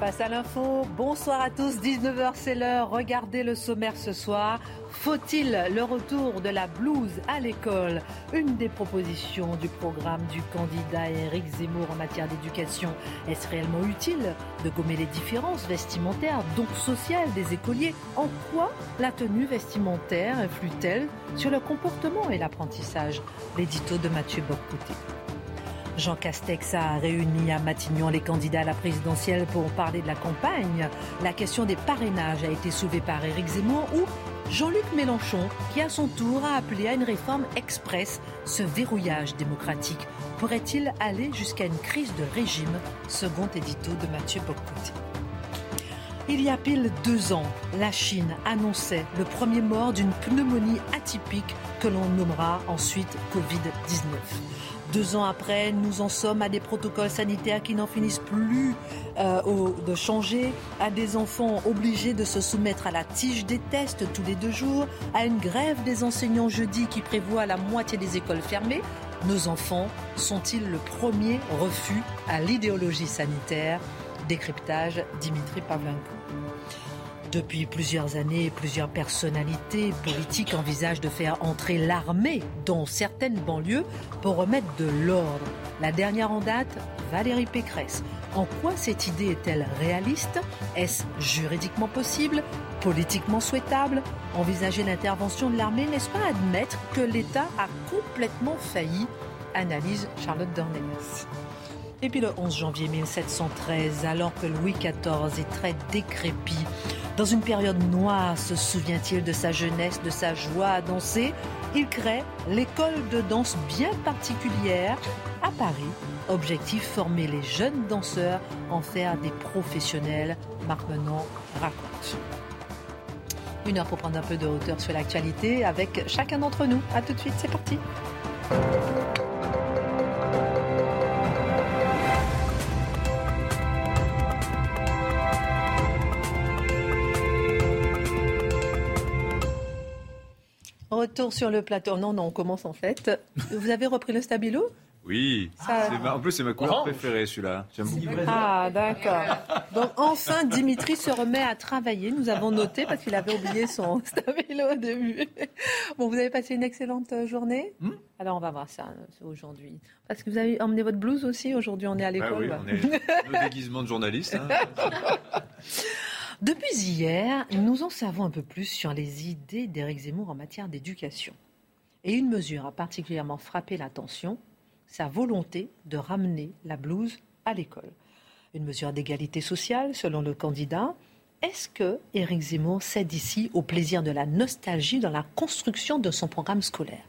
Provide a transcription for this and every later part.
Face à l'info, bonsoir à tous, 19h c'est l'heure, regardez le sommaire ce soir. Faut-il le retour de la blouse à l'école? Une des propositions du programme du candidat Éric Zemmour en matière d'éducation. Est-ce réellement utile de gommer les différences vestimentaires, donc sociales des écoliers? En quoi la tenue vestimentaire influe-t-elle sur le comportement et l'apprentissage? L'édito de Mathieu. Jean Castex a réuni à Matignon les candidats à la présidentielle pour parler de la campagne. La question des parrainages a été soulevée par Éric Zemmour ou Jean-Luc Mélenchon, qui à son tour a appelé à une réforme express. Ce verrouillage démocratique pourrait-il aller jusqu'à une crise de régime? Second édito de Mathieu Boccotti. Il y a pile deux ans, la Chine annonçait le premier mort d'une pneumonie atypique que l'on nommera ensuite Covid-19. Deux ans après, nous en sommes à des protocoles sanitaires qui n'en finissent plus euh, de changer, à des enfants obligés de se soumettre à la tige des tests tous les deux jours, à une grève des enseignants jeudi qui prévoit la moitié des écoles fermées. Nos enfants sont-ils le premier refus à l'idéologie sanitaire? Décryptage Dimitri Pavlenko. Depuis plusieurs années, plusieurs personnalités politiques envisagent de faire entrer l'armée dans certaines banlieues pour remettre de l'ordre. La dernière en date, Valérie Pécresse. En quoi cette idée est-elle réaliste? Est-ce juridiquement possible? Politiquement souhaitable? Envisager l'intervention de l'armée, n'est-ce pas admettre que l'État a complètement failli? Analyse Charlotte Dornelas. Et puis le 11 janvier 1713, alors que Louis XIV est très décrépit, dans une période noire, se souvient-il de sa jeunesse, de sa joie à danser? Il crée l'école de danse bien particulière à Paris. Objectif former les jeunes danseurs, en faire des professionnels. Marc Menon raconte. Une heure pour prendre un peu de hauteur sur l'actualité avec chacun d'entre nous. A tout de suite, c'est parti. Retour sur le plateau. Non, non, on commence en fait. Vous avez repris le stabilo oui, en plus c'est ma couleur préférée celui-là. J'aime beaucoup. Ah d'accord. Donc enfin Dimitri se remet à travailler. Nous avons noté parce qu'il avait oublié son stabilo au début. Bon, vous avez passé une excellente journée. Hmm Alors on va voir ça euh, aujourd'hui. Parce que vous avez emmené votre blouse aussi. Aujourd'hui on est à bah l'école. oui, on est nos déguisements de journaliste. Hein. Depuis hier, nous en savons un peu plus sur les idées d'Éric Zemmour en matière d'éducation. Et une mesure a particulièrement frappé l'attention, sa volonté de ramener la blouse à l'école. Une mesure d'égalité sociale, selon le candidat. Est-ce que Éric Zemmour cède ici au plaisir de la nostalgie dans la construction de son programme scolaire?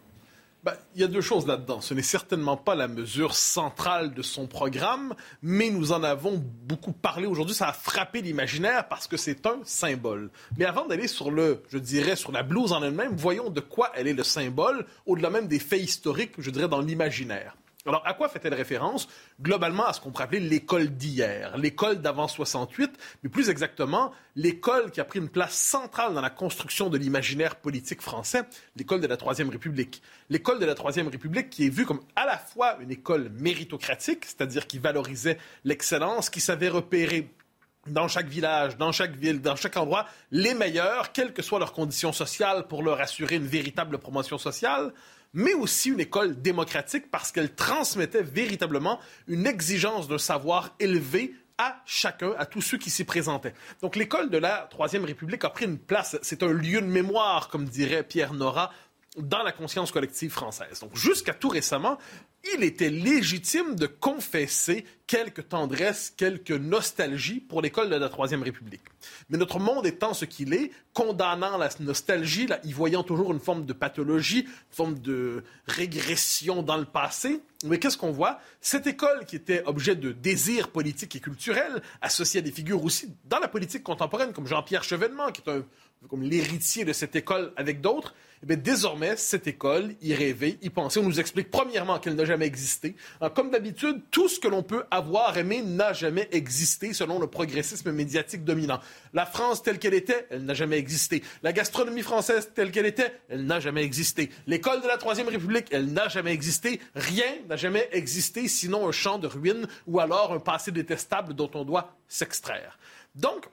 Ben, il y a deux choses là-dedans. Ce n'est certainement pas la mesure centrale de son programme, mais nous en avons beaucoup parlé aujourd'hui. Ça a frappé l'imaginaire parce que c'est un symbole. Mais avant d'aller sur le, je dirais, sur la blouse en elle-même, voyons de quoi elle est le symbole, au-delà même des faits historiques, je dirais, dans l'imaginaire. Alors, à quoi fait-elle référence? Globalement, à ce qu'on pourrait appeler l'école d'hier, l'école d'avant 68, mais plus exactement, l'école qui a pris une place centrale dans la construction de l'imaginaire politique français, l'école de la Troisième République. L'école de la Troisième République qui est vue comme à la fois une école méritocratique, c'est-à-dire qui valorisait l'excellence, qui savait repérer dans chaque village, dans chaque ville, dans chaque endroit, les meilleurs, quelles que soient leurs conditions sociales, pour leur assurer une véritable promotion sociale mais aussi une école démocratique parce qu'elle transmettait véritablement une exigence d'un savoir élevé à chacun, à tous ceux qui s'y présentaient. Donc l'école de la Troisième République a pris une place, c'est un lieu de mémoire, comme dirait Pierre Nora, dans la conscience collective française. Donc jusqu'à tout récemment, il était légitime de confesser quelques tendresse, quelques nostalgie pour l'école de la Troisième République. Mais notre monde étant ce qu'il est, condamnant la nostalgie, y voyant toujours une forme de pathologie, une forme de régression dans le passé, Mais qu'est-ce qu'on voit? Cette école qui était objet de désir politique et culturel, associée à des figures aussi dans la politique contemporaine, comme Jean-Pierre Chevènement, qui est un comme l'héritier de cette école avec d'autres, eh désormais, cette école, y rêver, y penser. On nous explique premièrement qu'elle n'a jamais existé. comme d'habitude, tout ce que l'on peut avoir aimé n'a jamais existé selon le progressisme médiatique dominant. La France telle qu'elle était, elle n'a jamais existé. La gastronomie française telle qu'elle était, elle n'a jamais existé. L'école de la Troisième République, elle n'a jamais existé. Rien n'a jamais existé sinon un champ de ruines ou alors un passé détestable dont on doit s'extraire. Donc,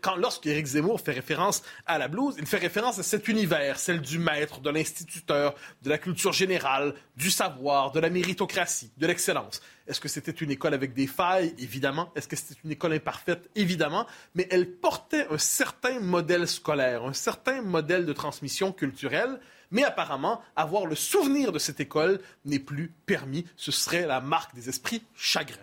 quand, lorsque Éric Zemmour fait référence à la blouse, il fait référence à cet univers, celle du maître, de l'instituteur, de la culture générale, du savoir, de la méritocratie, de l'excellence. Est-ce que c'était une école avec des failles? Évidemment. Est-ce que c'était une école imparfaite? Évidemment. Mais elle portait un certain modèle scolaire, un certain modèle de transmission culturelle. Mais apparemment, avoir le souvenir de cette école n'est plus permis. Ce serait la marque des esprits chagrins.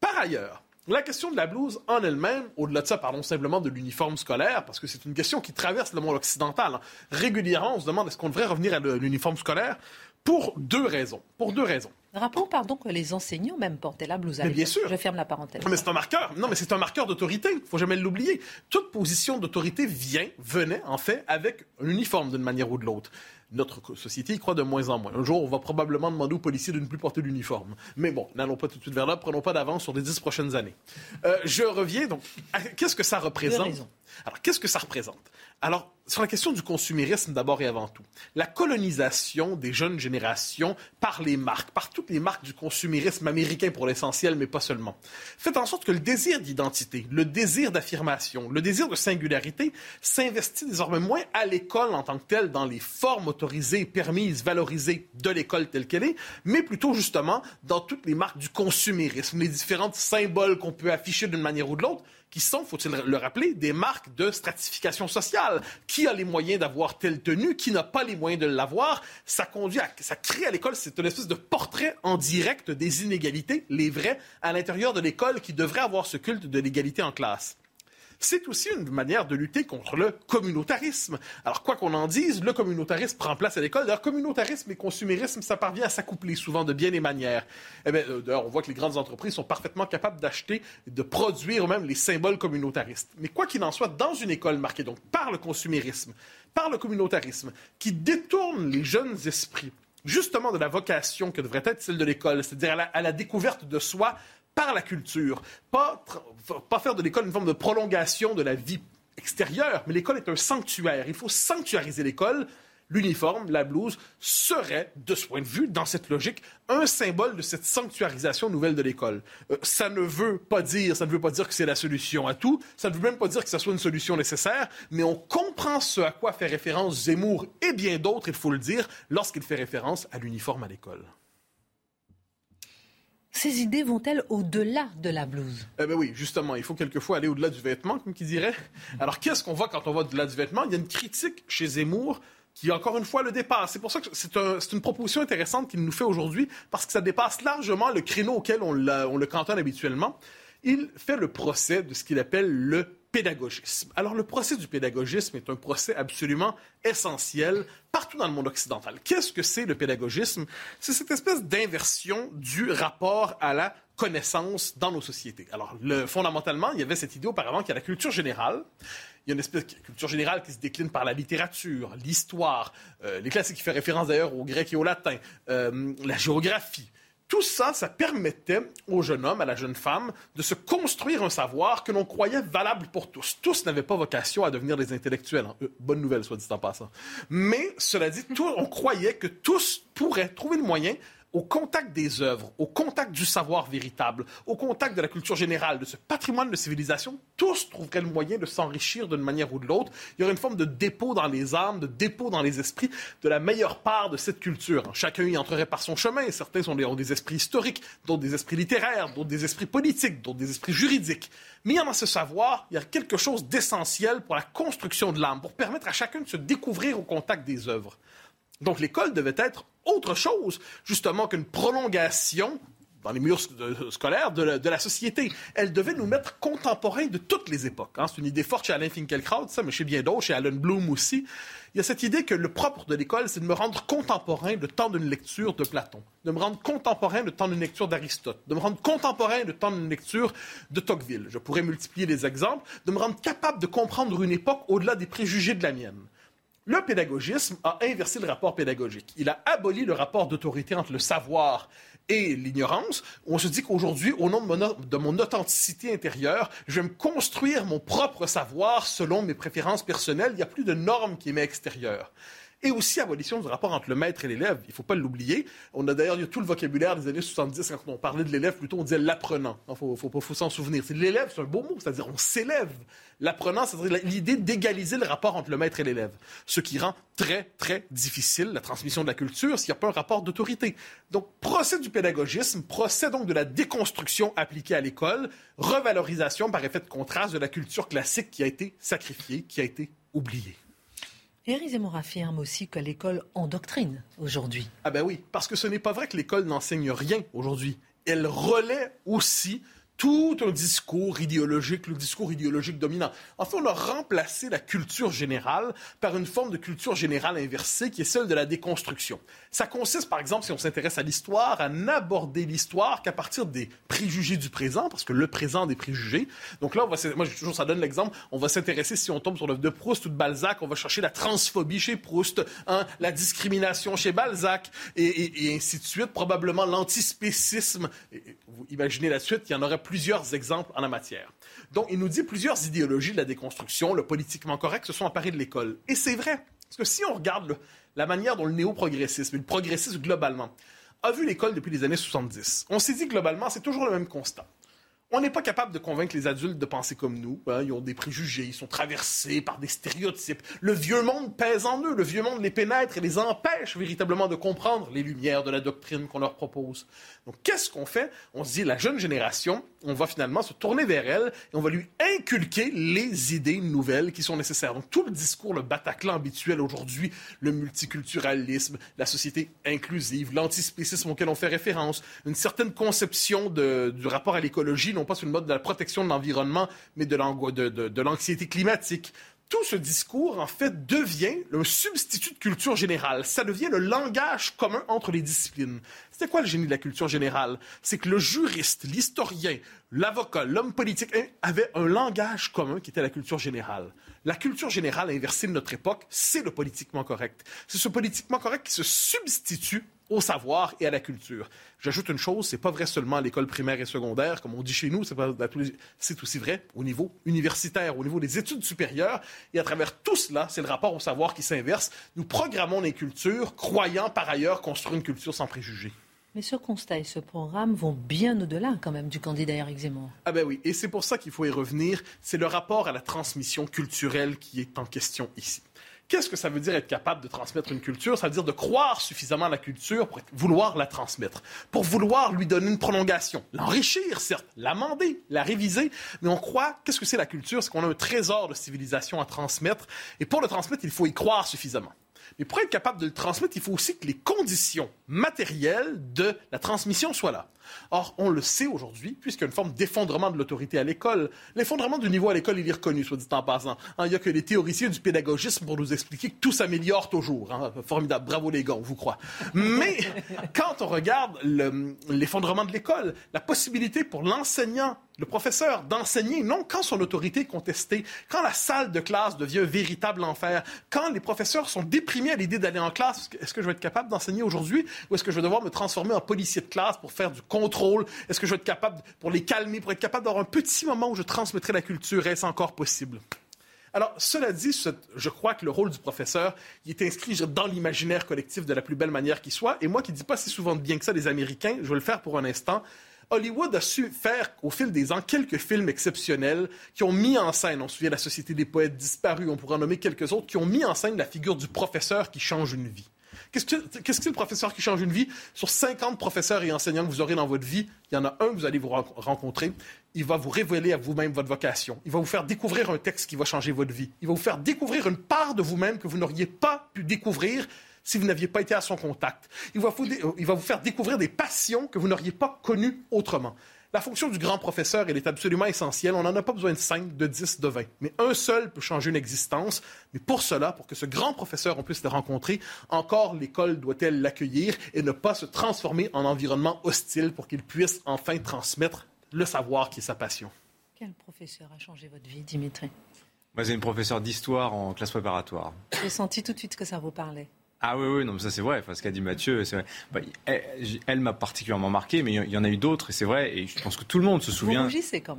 Par ailleurs, la question de la blouse en elle-même, au-delà de ça, parlons simplement de l'uniforme scolaire, parce que c'est une question qui traverse le monde occidental. Hein. Régulièrement, on se demande est-ce qu'on devrait revenir à l'uniforme scolaire? Pour deux raisons. Pour deux raisons. Rappelons, pardon, que les enseignants même portaient la blouse à Mais bien sûr. Je ferme la parenthèse. Mais c'est un marqueur. Non, mais c'est un marqueur d'autorité. Il faut jamais l'oublier. Toute position d'autorité vient, venait, en fait, avec un uniforme d'une manière ou de l'autre notre société y croit de moins en moins. Un jour, on va probablement demander aux policiers de ne plus porter d'uniforme. Mais bon, n'allons pas tout de suite vers là, prenons pas d'avance sur les dix prochaines années. Euh, je reviens donc. Qu'est-ce que ça représente? Alors, qu'est-ce que ça représente? Alors, sur la question du consumérisme d'abord et avant tout, la colonisation des jeunes générations par les marques, par toutes les marques du consumérisme américain pour l'essentiel, mais pas seulement, fait en sorte que le désir d'identité, le désir d'affirmation, le désir de singularité s'investit désormais moins à l'école en tant que telle, dans les formes autorisées, permises, valorisées de l'école telle qu'elle est, mais plutôt justement dans toutes les marques du consumérisme, les différents symboles qu'on peut afficher d'une manière ou de l'autre qui sont, faut-il le rappeler, des marques de stratification sociale. Qui a les moyens d'avoir telle tenue, qui n'a pas les moyens de l'avoir, ça conduit à, ça crée à l'école, c'est une espèce de portrait en direct des inégalités, les vrais, à l'intérieur de l'école qui devrait avoir ce culte de l'égalité en classe c'est aussi une manière de lutter contre le communautarisme. Alors, quoi qu'on en dise, le communautarisme prend place à l'école. D'ailleurs, communautarisme et consumérisme, ça parvient à s'accoupler souvent de bien des manières. Eh bien, euh, d'ailleurs, on voit que les grandes entreprises sont parfaitement capables d'acheter, de produire même les symboles communautaristes. Mais quoi qu'il en soit, dans une école marquée donc par le consumérisme, par le communautarisme, qui détourne les jeunes esprits justement de la vocation que devrait être celle de l'école, c'est-à-dire à, la découverte de soi par la culture. Pas, faire de l'école une forme de prolongation de la vie extérieure, mais l'école est un sanctuaire. Il faut sanctuariser l'école. L'uniforme, la blouse, serait, de ce point de vue, dans cette logique, un symbole de cette sanctuarisation nouvelle de l'école. Euh, ça ne veut pas dire, ça ne veut pas dire que c'est la solution à tout, ça ne veut même pas dire que ce soit une solution nécessaire, mais on comprend ce à quoi fait référence Zemmour et bien d'autres, il faut le dire, lorsqu'il fait référence à l'uniforme à l'école. Ces idées vont-elles au-delà de la blouse? Eh bien oui, justement, il faut quelquefois aller au-delà du vêtement, comme qui dirait. Alors qu'est-ce qu'on voit quand on va au-delà du vêtement? Il y a une critique chez Zemmour qui, encore une fois, le dépasse. C'est pour ça que c'est une proposition intéressante qu'il nous fait aujourd'hui, parce que ça dépasse largement le créneau auquel on, on le cantonne habituellement. Il fait le procès de ce qu'il appelle le pédagogisme. Alors le procès du pédagogisme est un procès absolument essentiel partout dans le monde occidental. Qu'est-ce que c'est le pédagogisme? C'est cette espèce d'inversion du rapport à la connaissance dans nos sociétés. Alors le, fondamentalement, il y avait cette idée auparavant qu'il y a la culture générale. Il y a une espèce de culture générale qui se décline par la littérature, l'histoire, euh, les classiques qui fait référence d'ailleurs au grec et au latin, euh, la géographie. Tout ça, ça permettait au jeune homme, à la jeune femme, de se construire un savoir que l'on croyait valable pour tous. Tous n'avaient pas vocation à devenir des intellectuels. Hein. Euh, bonne nouvelle, soit dit en passant. Mais, cela dit, on croyait que tous pourraient trouver le moyen au contact des œuvres, au contact du savoir véritable, au contact de la culture générale, de ce patrimoine de civilisation, tous trouveraient le moyen de s'enrichir d'une manière ou de l'autre. Il y aurait une forme de dépôt dans les âmes, de dépôt dans les esprits de la meilleure part de cette culture. Chacun y entrerait par son chemin. Certains ont des esprits historiques, d'autres des esprits littéraires, d'autres des esprits politiques, d'autres des esprits juridiques. Mais dans ce savoir, il y a quelque chose d'essentiel pour la construction de l'âme, pour permettre à chacun de se découvrir au contact des œuvres. Donc l'école devait être autre chose, justement, qu'une prolongation dans les murs scolaires de la, société. Elle devait nous mettre contemporains de toutes les époques. Hein. C'est une idée forte chez Alain Finkielkraut, ça, mais chez bien d'autres, chez Alan Bloom aussi. Il y a cette idée que le propre de l'école, c'est de me rendre contemporain le temps d'une lecture de Platon, de me rendre contemporain le temps d'une lecture d'Aristote, de me rendre contemporain le temps d'une lecture de Tocqueville. Je pourrais multiplier les exemples, de me rendre capable de comprendre une époque au-delà des préjugés de la mienne. Le pédagogisme a inversé le rapport pédagogique. Il a aboli le rapport d'autorité entre le savoir et l'ignorance. On se dit qu'aujourd'hui, au nom de mon, authenticité intérieure, je vais me construire mon propre savoir selon mes préférences personnelles. Il n'y a plus de normes qui m'est extérieure et aussi abolition du rapport entre le maître et l'élève. Il ne faut pas l'oublier. On a d'ailleurs tout le vocabulaire des années 70, quand on parlait de l'élève, plutôt on disait l'apprenant. Il faut, faut, faut s'en souvenir. L'élève, c'est un beau mot, c'est-à-dire on s'élève. L'apprenant, c'est-à-dire l'idée d'égaliser le rapport entre le maître et l'élève. Ce qui rend très, très difficile la transmission de la culture s'il n'y a pas un rapport d'autorité. Donc, procès du pédagogisme, procès donc de la déconstruction appliquée à l'école, revalorisation par effet de contraste de la culture classique qui a été sacrifiée, qui a été oubliée. Éric Zemmour affirme aussi que l'école endoctrine aujourd'hui. Ah ben oui, parce que ce n'est pas vrai que l'école n'enseigne rien aujourd'hui. Elle relaie aussi tout un discours idéologique, le discours idéologique dominant. En fait, on a remplacé la culture générale par une forme de culture générale inversée qui est celle de la déconstruction. Ça consiste, par exemple, si on s'intéresse à l'histoire, à n'aborder l'histoire qu'à partir des préjugés du présent, parce que le présent des préjugés. Donc là, moi, toujours, ça donne l'exemple, on va s'intéresser, si on tombe sur l'œuvre de Proust ou de Balzac, on va chercher la transphobie chez Proust, hein, la discrimination chez Balzac, et, ainsi de suite, probablement l'antispécisme. Vous imaginez la suite, il y en aurait plus plusieurs exemples en la matière. Donc, il nous dit plusieurs idéologies de la déconstruction, le politiquement correct, se sont emparées de l'école. Et c'est vrai. Parce que si on regarde la manière dont le néo-progressisme le progressisme globalement a vu l'école depuis les années 70, on s'est dit globalement, c'est toujours le même constat on n'est pas capable de convaincre les adultes de penser comme nous. Hein. Ils ont des préjugés, ils sont traversés par des stéréotypes. Le vieux monde pèse en eux, le vieux monde les pénètre et les empêche véritablement de comprendre les lumières de la doctrine qu'on leur propose. Donc qu'est-ce qu'on fait? On se dit, la jeune génération, on va finalement se tourner vers elle et on va lui inculquer les idées nouvelles qui sont nécessaires. Donc tout le discours, le Bataclan habituel aujourd'hui, le multiculturalisme, la société inclusive, l'antispécisme auquel on fait référence, une certaine conception du rapport à l'écologie, non pas sur le mode de la protection de l'environnement, mais de l'anxiété climatique. Tout ce discours, en fait, devient le substitut de culture générale. Ça devient le langage commun entre les disciplines. C'était quoi le génie de la culture générale? C'est que le juriste, l'historien, l'avocat, l'homme politique hein, avaient un langage commun qui était la culture générale. La culture générale inversée de notre époque, c'est le politiquement correct. C'est ce politiquement correct qui se substitue au savoir et à la culture. J'ajoute une chose, c'est pas vrai seulement à l'école primaire et secondaire, comme on dit chez nous, c'est aussi vrai au niveau universitaire, au niveau des études supérieures. Et à travers tout cela, c'est le rapport au savoir qui s'inverse. Nous programmons les cultures, croyant par ailleurs construire une culture sans préjugés. Mais ce constat et ce programme vont bien au-delà quand même du candidat Eric Zemmour. Ah ben oui, et c'est pour ça qu'il faut y revenir. C'est le rapport à la transmission culturelle qui est en question ici. Qu'est-ce que ça veut dire être capable de transmettre une culture? Ça veut dire de croire suffisamment à la culture pour vouloir la transmettre, pour vouloir lui donner une prolongation, l'enrichir, certes, l'amender, la réviser, mais on croit, qu'est-ce que c'est la culture? C'est qu'on a un trésor de civilisation à transmettre, et pour le transmettre, il faut y croire suffisamment. Mais pour être capable de le transmettre, il faut aussi que les conditions matérielles de la transmission soient là. Or, on le sait aujourd'hui, puisqu'il y a une forme d'effondrement de l'autorité à l'école. L'effondrement du niveau à l'école, il est reconnu, soit dit en passant. Hein, il n'y a que les théoriciens du pédagogisme pour nous expliquer que tout s'améliore toujours. Hein. Formidable. Bravo les gars, on vous croit. Mais quand on regarde l'effondrement de l'école, la possibilité pour l'enseignant le professeur d'enseigner, non quand son autorité est contestée, quand la salle de classe devient un véritable enfer, quand les professeurs sont déprimés à l'idée d'aller en classe, est-ce que je vais être capable d'enseigner aujourd'hui ou est-ce que je vais devoir me transformer en policier de classe pour faire du contrôle? Est-ce que je vais être capable, pour les calmer, pour être capable d'avoir un petit moment où je transmettrai la culture? Est-ce encore possible? Alors, cela dit, je crois que le rôle du professeur, il est inscrit dans l'imaginaire collectif de la plus belle manière qui soit. Et moi qui ne dis pas si souvent de bien que ça des Américains, je vais le faire pour un instant. Hollywood a su faire au fil des ans quelques films exceptionnels qui ont mis en scène, on se souvient la Société des poètes disparus, on pourrait en nommer quelques autres, qui ont mis en scène la figure du professeur qui change une vie. Qu'est-ce que c'est le professeur qui change une vie? Sur 50 professeurs et enseignants que vous aurez dans votre vie, il y en a un que vous allez vous rencontrer. Il va vous révéler à vous-même votre vocation. Il va vous faire découvrir un texte qui va changer votre vie. Il va vous faire découvrir une part de vous-même que vous n'auriez pas pu découvrir si vous n'aviez pas été à son contact. Il va, vous, il va vous faire découvrir des passions que vous n'auriez pas connues autrement. La fonction du grand professeur, elle est absolument essentielle. On n'en a pas besoin de 5, de 10, de 20. Mais un seul peut changer une existence. Mais pour cela, pour que ce grand professeur, on puisse le rencontrer, encore l'école doit-elle l'accueillir et ne pas se transformer en environnement hostile pour qu'il puisse enfin transmettre le savoir qui est sa passion. Quel professeur a changé votre vie, Dimitri? Moi, c'est une professeure d'histoire en classe préparatoire. J'ai senti tout de suite que ça vous parlait. Ah oui, oui, non, ça c'est vrai. Enfin, ce qu'a dit Mathieu, c'est vrai. Bah, elle, m'a particulièrement marqué, mais il y en a eu d'autres, et c'est vrai. Et je pense que tout le monde se souvient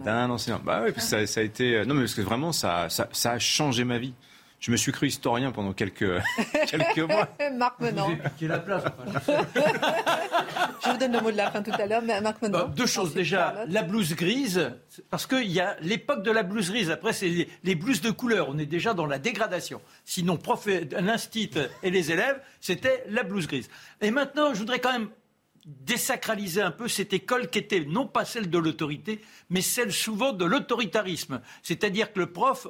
d'un enseignant. Bah oui, ça, ça, a été. Non, mais parce que vraiment, ça, ça, ça a changé ma vie je me suis cru historien pendant quelques, quelques mois. Marc Menant. Vous la place. je vous donne le mot de la fin tout à l'heure, mais Marc Menant. deux choses déjà. La blouse grise, parce qu'il y a l'époque de la blouse grise. Après, c'est les, blouses de couleur. On est déjà dans la dégradation. Sinon, l'instit et les élèves, c'était la blouse grise. Et maintenant, je voudrais quand même désacraliser un peu cette école qui était non pas celle de l'autorité, mais celle souvent de l'autoritarisme. C'est-à-dire que le prof,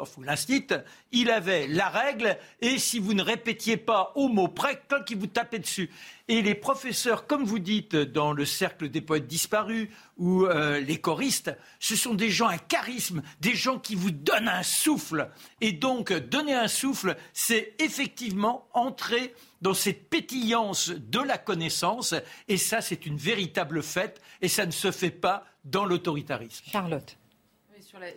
il avait la règle, et si vous ne répétiez pas au mot près, quand il vous tapait dessus. Et les professeurs, comme vous dites dans le cercle des poètes disparus ou euh, les choristes, ce sont des gens à charisme, des gens qui vous donnent un souffle. Et donc, donner un souffle, c'est effectivement entrer dans cette pétillance de la connaissance. Et ça, c'est une véritable fête. Et ça ne se fait pas dans l'autoritarisme. Charlotte.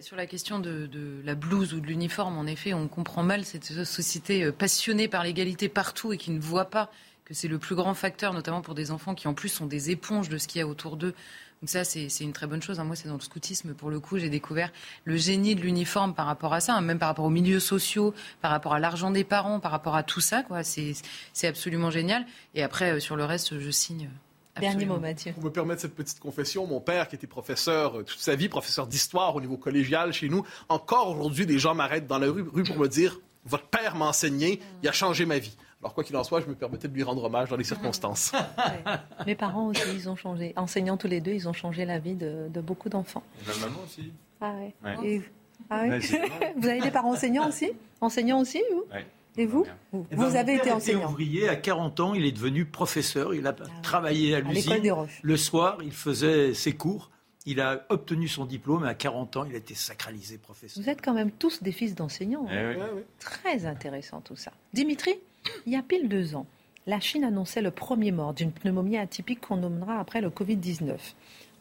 Sur la, question de, la blouse ou de l'uniforme, en effet, on comprend mal cette société euh, passionnée par l'égalité partout et qui ne voit pas que c'est le plus grand facteur, notamment pour des enfants qui en plus sont des éponges de ce qu'il y a autour d'eux. Donc ça, c'est une très bonne chose. Hein. Moi, c'est dans le scoutisme, pour le coup, j'ai découvert le génie de l'uniforme par rapport à ça, hein, même par rapport aux milieux sociaux, par rapport à l'argent des parents, par rapport à tout ça. C'est absolument génial. Et après, euh, sur le reste, je signe. Absolument. Dernier mot, Mathieu. Vous me permettre cette petite confession. Mon père, qui était professeur euh, toute sa vie, professeur d'histoire au niveau collégial chez nous, encore aujourd'hui, des gens m'arrêtent dans la rue, rue pour me dire Votre père m'a enseigné, il a changé ma vie. Alors, quoi qu'il en soit, je me permettais de lui rendre hommage dans les circonstances. Mes parents aussi, ils ont changé. Enseignants tous les deux, ils ont changé la vie de, beaucoup d'enfants. Ma maman aussi. Ah ouais. Ah vous avez des parents enseignants aussi? Enseignants aussi, vous? Et vous? Vous, eh ben, avez été enseignant. ouvrier, à 40 ans, il est devenu professeur. Il a ah travaillé à l'usine. Le soir, il faisait ses cours. Il a obtenu son diplôme et à 40 ans, il a été sacralisé professeur. Vous êtes quand même tous des fils d'enseignants. Eh hein. Très intéressant tout ça. Dimitri? Il y a pile deux ans, la Chine annonçait le premier mort d'une pneumonie atypique qu'on nommera après le Covid-19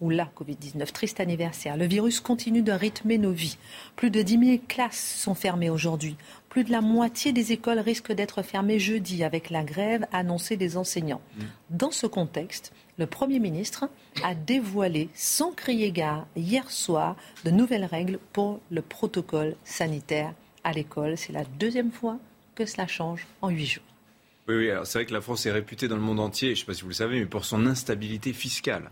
ou la Covid-19. Triste anniversaire. Le virus continue de rythmer nos vies. Plus de 10 000 classes sont fermées aujourd'hui. Plus de la moitié des écoles risquent d'être fermées jeudi avec la grève annoncée des enseignants. Mm. Dans ce contexte, le Premier ministre a dévoilé sans crier gare hier soir de nouvelles règles pour le protocole sanitaire à l'école. C'est la deuxième fois que cela change en huit jours. Oui, oui c'est vrai que la France est réputée dans le monde entier, je ne sais pas si vous le savez, mais pour son instabilité fiscale.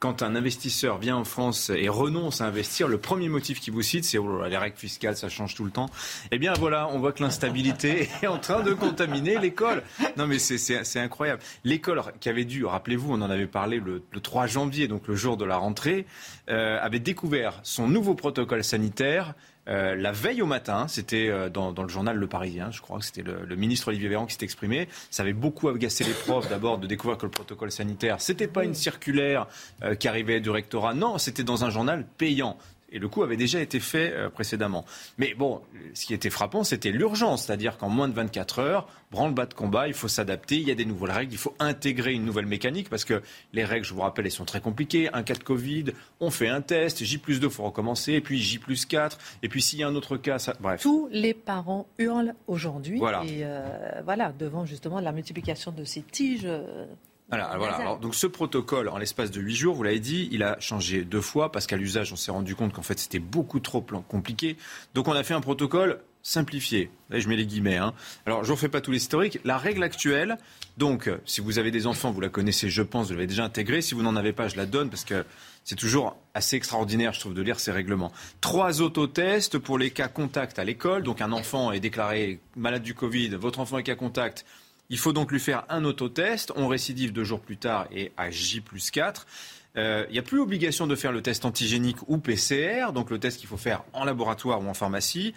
Quand un investisseur vient en France et renonce à investir, le premier motif qu'il vous cite, c'est oh les règles fiscales, ça change tout le temps. Eh bien voilà, on voit que l'instabilité est en train de contaminer l'école. Non mais c'est incroyable. L'école qui avait dû, rappelez-vous, on en avait parlé le, 3 janvier, donc le jour de la rentrée, euh, avait découvert son nouveau protocole sanitaire euh, la veille au matin, c'était euh, dans, le journal Le Parisien, je crois que c'était le, ministre Olivier Véran qui s'est exprimé. Ça avait beaucoup agacé les profs d'abord de découvrir que le protocole sanitaire, c'était pas une circulaire euh, qui arrivait du rectorat, non, c'était dans un journal payant. Et le coup avait déjà été fait euh, précédemment. Mais bon, ce qui était frappant, c'était l'urgence. C'est-à-dire qu'en moins de 24 heures, branle-bas de combat, il faut s'adapter, il y a des nouvelles règles, il faut intégrer une nouvelle mécanique parce que les règles, je vous rappelle, elles sont très compliquées. Un cas de Covid, on fait un test, J plus 2, il faut recommencer, et puis J plus 4, et puis s'il y a un autre cas, ça... bref. Tous les parents hurlent aujourd'hui. Voilà. Et euh, voilà, devant justement la multiplication de ces tiges. Euh, voilà, donc ce protocole, en l'espace de huit jours, vous l'avez dit, il a changé deux fois parce qu'à l'usage, on s'est rendu compte qu'en fait, c'était beaucoup trop compliqué. Donc on a fait un protocole simplifié. Là, je mets les guillemets. Hein. Alors, je ne refais pas tout l'historique. La règle actuelle, donc, si vous avez des enfants, vous la connaissez, je pense, vous l'avez déjà intégrée. Si vous n'en avez pas, je la donne parce que c'est toujours assez extraordinaire, je trouve, de lire ces règlements. Trois autotests pour les cas contacts à l'école. Donc, un enfant est déclaré malade du Covid, votre enfant est cas contact il faut donc lui faire un autotest. On récidive deux jours plus tard et à J plus 4. Euh, il n'y a plus obligation de faire le test antigénique ou PCR, donc le test qu'il faut faire en laboratoire ou en pharmacie,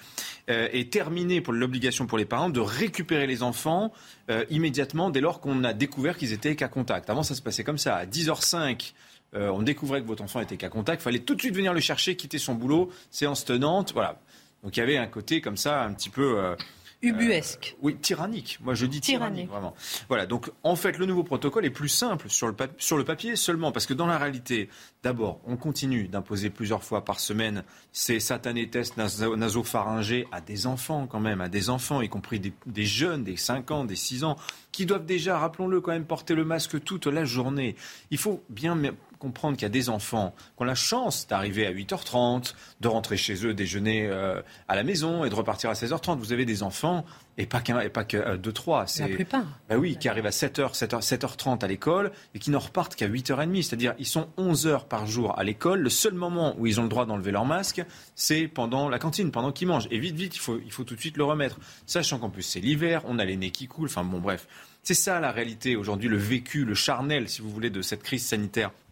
euh, est terminé pour l'obligation pour les parents de récupérer les enfants euh, immédiatement dès lors qu'on a découvert qu'ils étaient cas contact. Avant, ça se passait comme ça. À 10h05, on découvrait que votre enfant était cas contact. Il fallait tout de suite venir le chercher, quitter son boulot, séance tenante. Voilà. Donc il y avait un côté comme ça, un petit peu Ubuesque. Euh, oui, tyrannique. Moi, je dis tyrannique, vraiment. Voilà. Donc, en fait, le nouveau protocole est plus simple sur le, sur le papier seulement, parce que dans la réalité, d'abord, on continue d'imposer plusieurs fois par semaine ces satanés tests nasopharyngés à des enfants, quand même, à des enfants, y compris des, des jeunes, des 5 ans, des 6 ans, qui doivent déjà, rappelons-le, quand même, porter le masque toute la journée. Il faut bien comprendre qu'il y a des enfants qui ont la chance d'arriver à 8h30, de rentrer chez eux, déjeuner euh, à la maison et de repartir à 16h30. Vous avez des enfants, et pas, qu'un, et pas que 2, 3. C'est, la plupart. Bah oui, qui arrivent à 7h, 7h, 7h30 à l'école et qui n'en repartent qu'à 8h30. C'est-à-dire, ils sont 11 heures par jour à l'école. Le seul moment où ils ont le droit d'enlever leur masque, c'est pendant la cantine, pendant qu'ils mangent. Et vite, vite, il faut, il faut tout de suite le remettre. Sachant qu'en plus, c'est l'hiver, on a les nez qui coulent. Enfin, bon, bref. C'est ça la réalité aujourd'hui, le vécu, le charnel, si vous voulez, de cette crise sanitaire euh,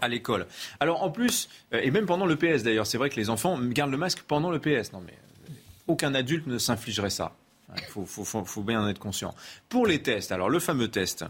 à l'école. Alors en plus, euh, et même pendant le PS d'ailleurs, c'est vrai que les enfants gardent le masque pendant le PS. Non mais euh, aucun adulte ne s'infligerait ça. Il faut, bien en être conscient. Pour les tests, alors le fameux test,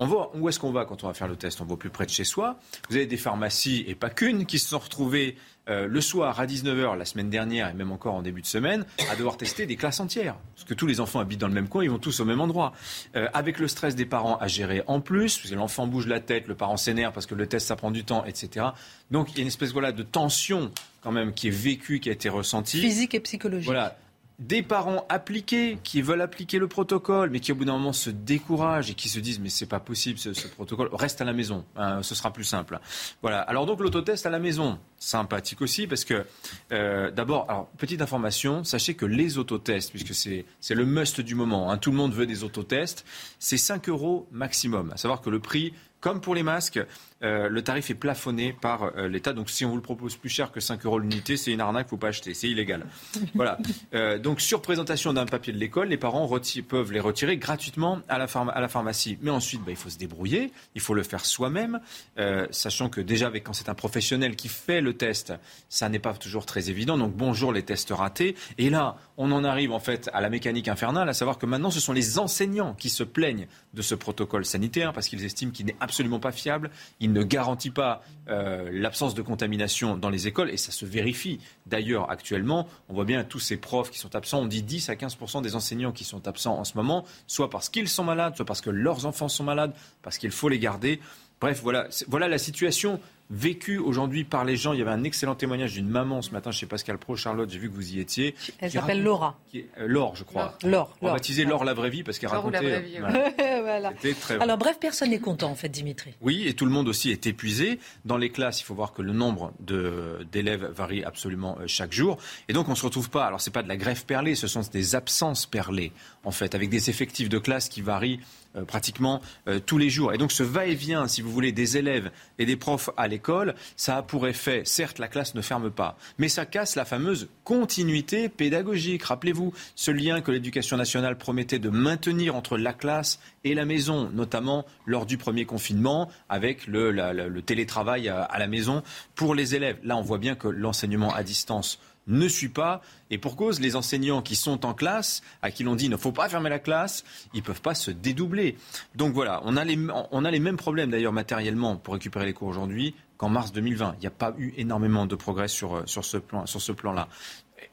on voit où est-ce qu'on va quand on va faire le test On va plus près de chez soi. Vous avez des pharmacies, et pas qu'une, qui se sont retrouvées euh, le soir à 19h la semaine dernière, et même encore en début de semaine, à devoir tester des classes entières. Parce que tous les enfants habitent dans le même coin, ils vont tous au même endroit. Euh, avec le stress des parents à gérer en plus, l'enfant bouge la tête, le parent s'énerve parce que le test, ça prend du temps, etc. Donc il y a une espèce voilà, de tension quand même qui est vécue, qui a été ressentie. Physique et psychologique. Voilà des parents appliqués qui veulent appliquer le protocole, mais qui au bout d'un moment se découragent et qui se disent mais c'est pas possible ce, protocole, reste à la maison, hein, ce sera plus simple. Voilà. Alors donc l'autotest à la maison, sympathique aussi parce que euh, d'abord, alors petite information, sachez que les autotests, puisque c'est le must du moment, hein, tout le monde veut des autotests, c'est 5 euros maximum. À savoir que le prix comme pour les masques, euh, le tarif est plafonné par euh, l'État. Donc si on vous le propose plus cher que 5 euros l'unité, c'est une arnaque, il ne faut pas acheter, c'est illégal. voilà. Euh, donc sur présentation d'un papier de l'école, les parents peuvent les retirer gratuitement à la, à la pharmacie. Mais ensuite, bah, il faut se débrouiller, il faut le faire soi-même, sachant que déjà avec, quand c'est un professionnel qui fait le test, ça n'est pas toujours très évident. Donc bonjour les tests ratés. Et là, on en arrive en fait à la mécanique infernale, à savoir que maintenant ce sont les enseignants qui se plaignent de ce protocole sanitaire parce qu'ils estiment qu'il n'est absolument pas fiable il ne garantit pas euh, l'absence de contamination dans les écoles et ça se vérifie. D'ailleurs, actuellement, on voit bien tous ces profs qui sont absents. On dit 10 à 15 des enseignants qui sont absents en ce moment, soit parce qu'ils sont malades, soit parce que leurs enfants sont malades, parce qu'il faut les garder. Bref, voilà, voilà la situation vécu aujourd'hui par les gens. Il y avait un excellent témoignage d'une maman ce matin chez Pascal Pro, Charlotte, j'ai vu que vous y étiez. Elle s'appelle Laura. Qui euh, Laure, je crois. Laure. On baptisé Laure la vraie vie parce qu'elle racontait. Vie, voilà. Très Alors bref, personne n'est content en fait, Dimitri. Oui, et tout le monde aussi est épuisé. Dans les classes, il faut voir que le nombre d'élèves varie absolument euh, chaque jour. Et donc on ne se retrouve pas. Alors c'est pas de la grève perlée, ce sont des absences perlées en fait, avec des effectifs de classe qui varient euh, pratiquement euh, tous les jours. Et donc ce va-et-vient, si vous voulez, des élèves et des profs à l'école, ça a pour effet, certes, la classe ne ferme pas, mais ça casse la fameuse continuité pédagogique. Rappelez-vous ce lien que l'éducation nationale promettait de maintenir entre la classe et la maison, notamment lors du premier confinement, avec le, le télétravail à la maison pour les élèves. Là, on voit bien que l'enseignement à distance ne suit pas. Et pour cause, les enseignants qui sont en classe, à qui l'on dit ne faut pas fermer la classe, ils ne peuvent pas se dédoubler. Donc voilà, on a les, on a les mêmes problèmes d'ailleurs matériellement pour récupérer les cours aujourd'hui qu'en mars 2020. Il n'y a pas eu énormément de progrès sur, plan, sur ce plan-là.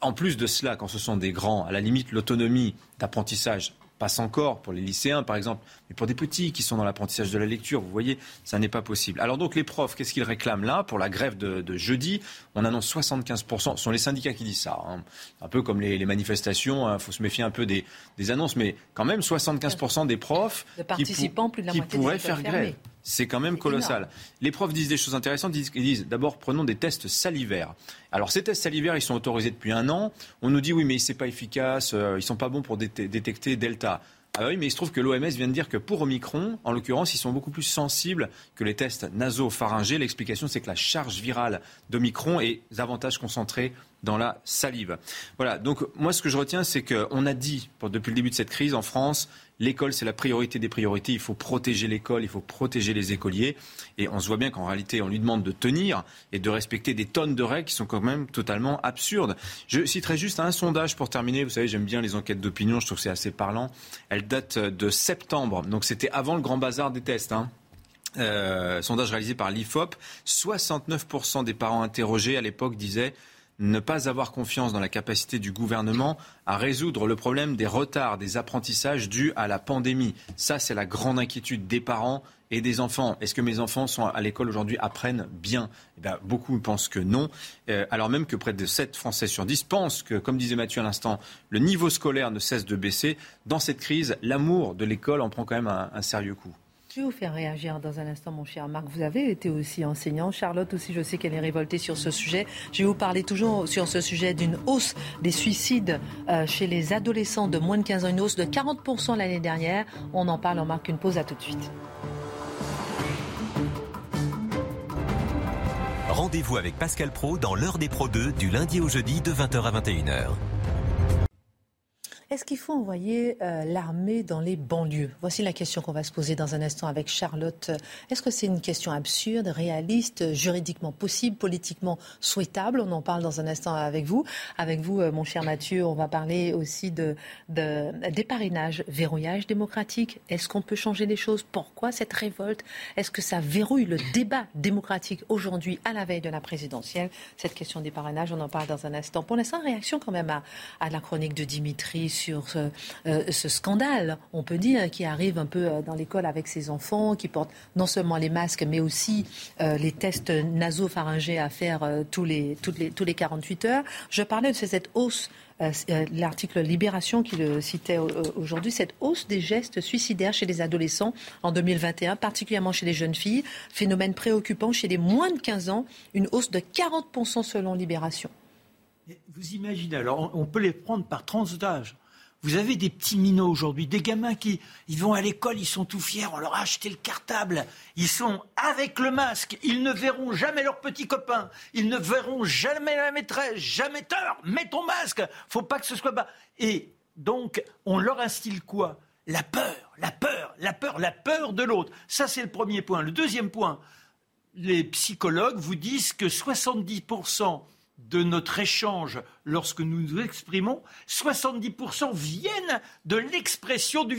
En plus de cela, quand ce sont des grands, à la limite, l'autonomie d'apprentissage passe encore pour les lycéens, par exemple, mais pour des petits qui sont dans l'apprentissage de la lecture, vous voyez, ça n'est pas possible. Alors donc les profs, qu'est-ce qu'ils réclament là pour la grève de, jeudi? On annonce 75%. Ce sont les syndicats qui disent ça. Hein. Un peu comme les, manifestations, il hein, faut se méfier un peu des, annonces, mais quand même 75% des profs qui, qui pourraient faire grève. C'est quand même colossal. Les profs disent des choses intéressantes. Ils disent, d'abord, prenons des tests salivaires. Alors, ces tests salivaires, ils sont autorisés depuis un an. On nous dit, oui, mais c'est pas efficace, euh, ils sont pas bons pour détecter Delta. Ah oui, mais il se trouve que l'OMS vient de dire que pour Omicron, en l'occurrence, ils sont beaucoup plus sensibles que les tests nasopharyngés. L'explication, c'est que la charge virale d'Omicron est davantage concentrée dans la salive. Voilà, donc moi ce que je retiens, c'est qu'on a dit depuis le début de cette crise en France, l'école, c'est la priorité des priorités. Il faut protéger l'école, il faut protéger les écoliers. Et on se voit bien qu'en réalité, on lui demande de tenir et de respecter des tonnes de règles qui sont quand même totalement absurdes. Je citerai juste un sondage pour terminer. Vous savez, j'aime bien les enquêtes d'opinion, je trouve que c'est assez parlant. Elle date de septembre, donc c'était avant le grand bazar des tests. Hein. Euh, sondage réalisé par l'IFOP, 69% des parents interrogés à l'époque disaient ne pas avoir confiance dans la capacité du gouvernement à résoudre le problème des retards des apprentissages dus à la pandémie. Ça, c'est la grande inquiétude des parents et des enfants. Est-ce que mes enfants sont à l'école aujourd'hui, apprennent bien? Eh Beaucoup pensent que non, euh, alors même que près de 7 Français sur 10 pensent que, comme disait Mathieu à l'instant, le niveau scolaire ne cesse de baisser. Dans cette crise, l'amour de l'école en prend quand même un sérieux coup. Je vais vous faire réagir dans un instant, mon cher Marc? Vous avez été aussi enseignant. Charlotte aussi, je sais qu'elle est révoltée sur ce sujet. Je vais vous parler toujours sur ce sujet d'une hausse des suicides euh, chez les adolescents de moins de 15 ans, une hausse de 40% l'année dernière. On en parle, on marque une pause. À tout de suite. Rendez-vous avec Pascal Pro dans l'heure des Pro 2 du lundi au jeudi de 20h à 21h. Est-ce qu'il faut envoyer euh, l'armée dans les banlieues? Voici la question qu'on va se poser dans un instant avec Charlotte. Est-ce que c'est une question absurde, réaliste, juridiquement possible, politiquement souhaitable? On en parle dans un instant avec vous. Avec vous, euh, mon cher Mathieu, on va parler aussi de, de des parrainages, verrouillage démocratique. Est-ce qu'on peut changer les choses? Pourquoi cette révolte? Est-ce que ça verrouille le débat démocratique aujourd'hui à la veille de la présidentielle? Cette question des parrainages, on en parle dans un instant. Pour l'instant, réaction quand même à, à la chronique de Dimitri sur euh, ce, scandale, on peut dire, qui arrive un peu euh, dans l'école avec ses enfants, qui portent non seulement les masques, mais aussi euh, les tests nasopharyngés à faire tous, les, toutes les, tous les 48 heures. Je parlais de cette hausse l'article Libération qui le citait aujourd'hui, cette hausse des gestes suicidaires chez les adolescents en 2021, particulièrement chez les jeunes filles, phénomène préoccupant chez les moins de 15 ans, une hausse de 40% selon Libération. Vous imaginez, alors on peut les prendre par tranche d'âge. Vous avez des petits minots aujourd'hui, des gamins qui ils vont à l'école, ils sont tout fiers, on leur a acheté le cartable, ils sont avec le masque, ils ne verront jamais leurs petits copains, ils ne verront jamais la maîtresse, jamais tard, mets ton masque, faut pas que ce soit bas. Et donc, on leur instille quoi? La peur, la peur, la peur, la peur de l'autre. Ça, c'est le premier point. Le deuxième point, les psychologues vous disent que 70% de notre échange lorsque nous nous exprimons, 70% viennent de l'expression du,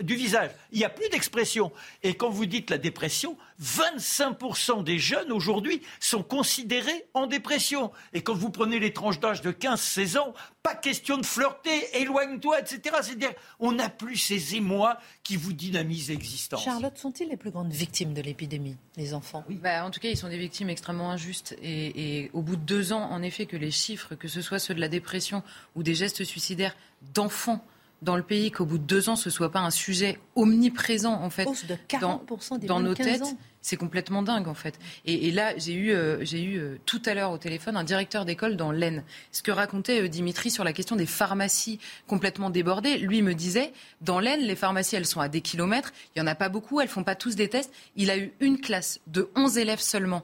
du visage. Il n'y a plus d'expression. Et quand vous dites la dépression, 25% des jeunes aujourd'hui sont considérés en dépression. Et quand vous prenez les tranches d'âge de 15-16 ans, pas question de flirter, éloigne-toi, etc. C'est-à-dire, on n'a plus ces émois qui vous dynamisent l'existence. Charlotte, sont-ils les plus grandes victimes de l'épidémie, les enfants? Oui. Bah, en tout cas, ils sont des victimes extrêmement injustes. Et, et au bout de deux ans, en effet, que les chiffres, que ce soit ceux de la dépression ou des gestes suicidaires d'enfants dans le pays, qu'au bout de deux ans, ce soit pas un sujet omniprésent en fait de 40% dans, nos têtes. C'est complètement dingue en fait. Et, là, j'ai eu, euh, j'ai eu euh, tout à l'heure au téléphone un directeur d'école dans l'Aisne. Ce que racontait euh, Dimitri sur la question des pharmacies complètement débordées, lui me disait, dans l'Aisne, les pharmacies, elles sont à des kilomètres, il y en a pas beaucoup, elles font pas tous des tests. Il a eu une classe de 11 élèves seulement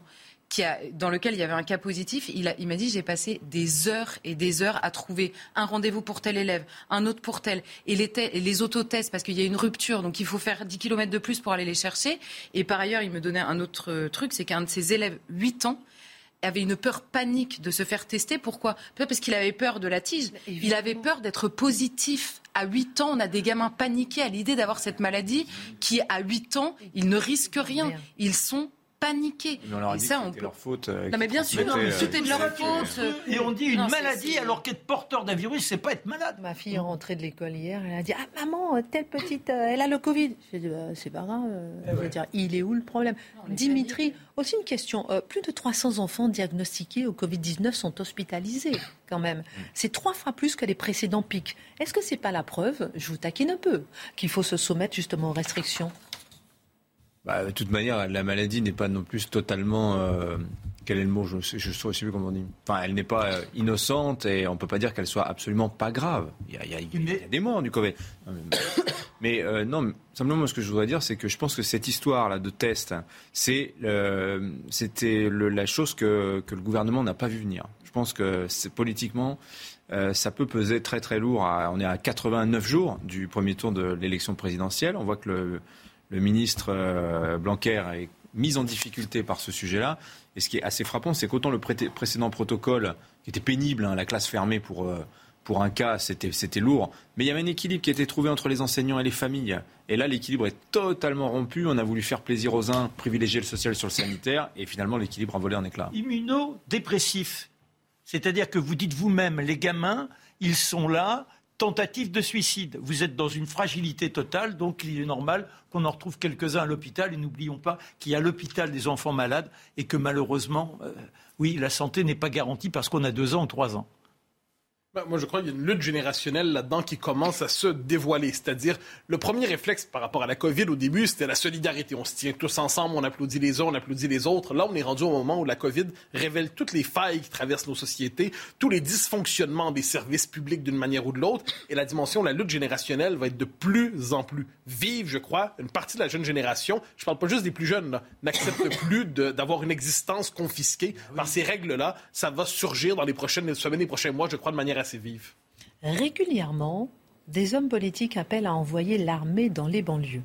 dans lequel il y avait un cas positif, il, il m'a dit j'ai passé des heures et des heures à trouver un rendez-vous pour tel élève, un autre pour tel, et les, les autotests parce qu'il y a une rupture, donc il faut faire 10 km de plus pour aller les chercher. Et par ailleurs, il me donnait un autre euh, truc, c'est qu'un de ses élèves, 8 ans, avait une peur panique de se faire tester. Pourquoi? Parce qu'il avait peur de la tige. Il avait peur d'être positif. À 8 ans, on a des gamins paniqués à l'idée d'avoir cette maladie qui, à 8 ans, ils ne risquent rien. Ils sont paniquer. et ça, on peut... leur faute. Euh, non, mais bien sûr, c'était de leur faute. Et on dit une maladie alors qu'être porteur d'un virus, c'est pas être malade. Ma fille est rentrée de l'école hier, elle a dit Ah, maman, telle petite, euh, elle a le Covid. J'ai dit bah, C'est pas grave. Eh dire, il est où le problème Dimitri, aussi une question. Euh, plus de 300 enfants diagnostiqués au Covid-19 sont hospitalisés, quand même. Mm. C'est trois fois plus que les précédents pics. Est-ce que c'est pas la preuve, je vous taquine un peu, qu'il faut se soumettre justement aux restrictions? Bah, de toute manière, la maladie n'est pas non plus totalement euh, quel est le mot Je ne sais, sais plus comment on dit. Enfin, elle n'est pas euh, innocente et on ne peut pas dire qu'elle soit absolument pas grave. Il y a, il y a- il y a des morts du Covid. Non, mais- Mais euh, non, simplement, ce que je voudrais dire, c'est que je pense que cette histoire-là de test, hein, c'est, c'était la chose que, que le gouvernement n'a pas vu venir. Je pense que politiquement, euh, ça peut peser très très lourd. à- on est à 89 jours du premier tour de l'élection présidentielle. On voit que le, le ministre euh, Blanquer est mis en difficulté par ce sujet-là. Et ce qui est assez frappant, c'est qu'autant le pré- précédent protocole, qui était pénible, hein, la classe fermée pour, euh, pour un cas, c'était lourd. Mais il y avait un équilibre qui était trouvé entre les enseignants et les familles. Et là, l'équilibre est totalement rompu. On a voulu faire plaisir aux uns, privilégier le social sur le sanitaire. Et finalement, l'équilibre a volé en éclats. Immunodépressif. C'est-à-dire que vous dites vous-même, les gamins, ils sont là, tentative de suicide. Vous êtes dans une fragilité totale, donc il est normal qu'on en retrouve quelques-uns à l'hôpital. Et n'oublions pas qu'il y a l'hôpital des enfants malades et que malheureusement, euh, oui, la santé n'est pas garantie parce qu'on a deux ans ou trois ans. Ben, moi, je crois qu'il y a une lutte générationnelle là-dedans qui commence à se dévoiler. C'est-à-dire, le premier réflexe par rapport à la COVID au début, c'était la solidarité. On se tient tous ensemble, on applaudit les uns, on applaudit les autres. Là, on est rendu au moment où la COVID révèle toutes les failles qui traversent nos sociétés, tous les dysfonctionnements des services publics d'une manière ou de l'autre. Et la dimension de la lutte générationnelle va être de plus en plus vive, je crois. Une partie de la jeune génération, je parle pas juste des plus jeunes, n'accepte plus d'avoir une existence confisquée par ces règles-là. Ça va surgir dans les prochaines semaines, les prochains mois, je crois, de manière assez vive. Régulièrement, des hommes politiques appellent à envoyer l'armée dans les banlieues.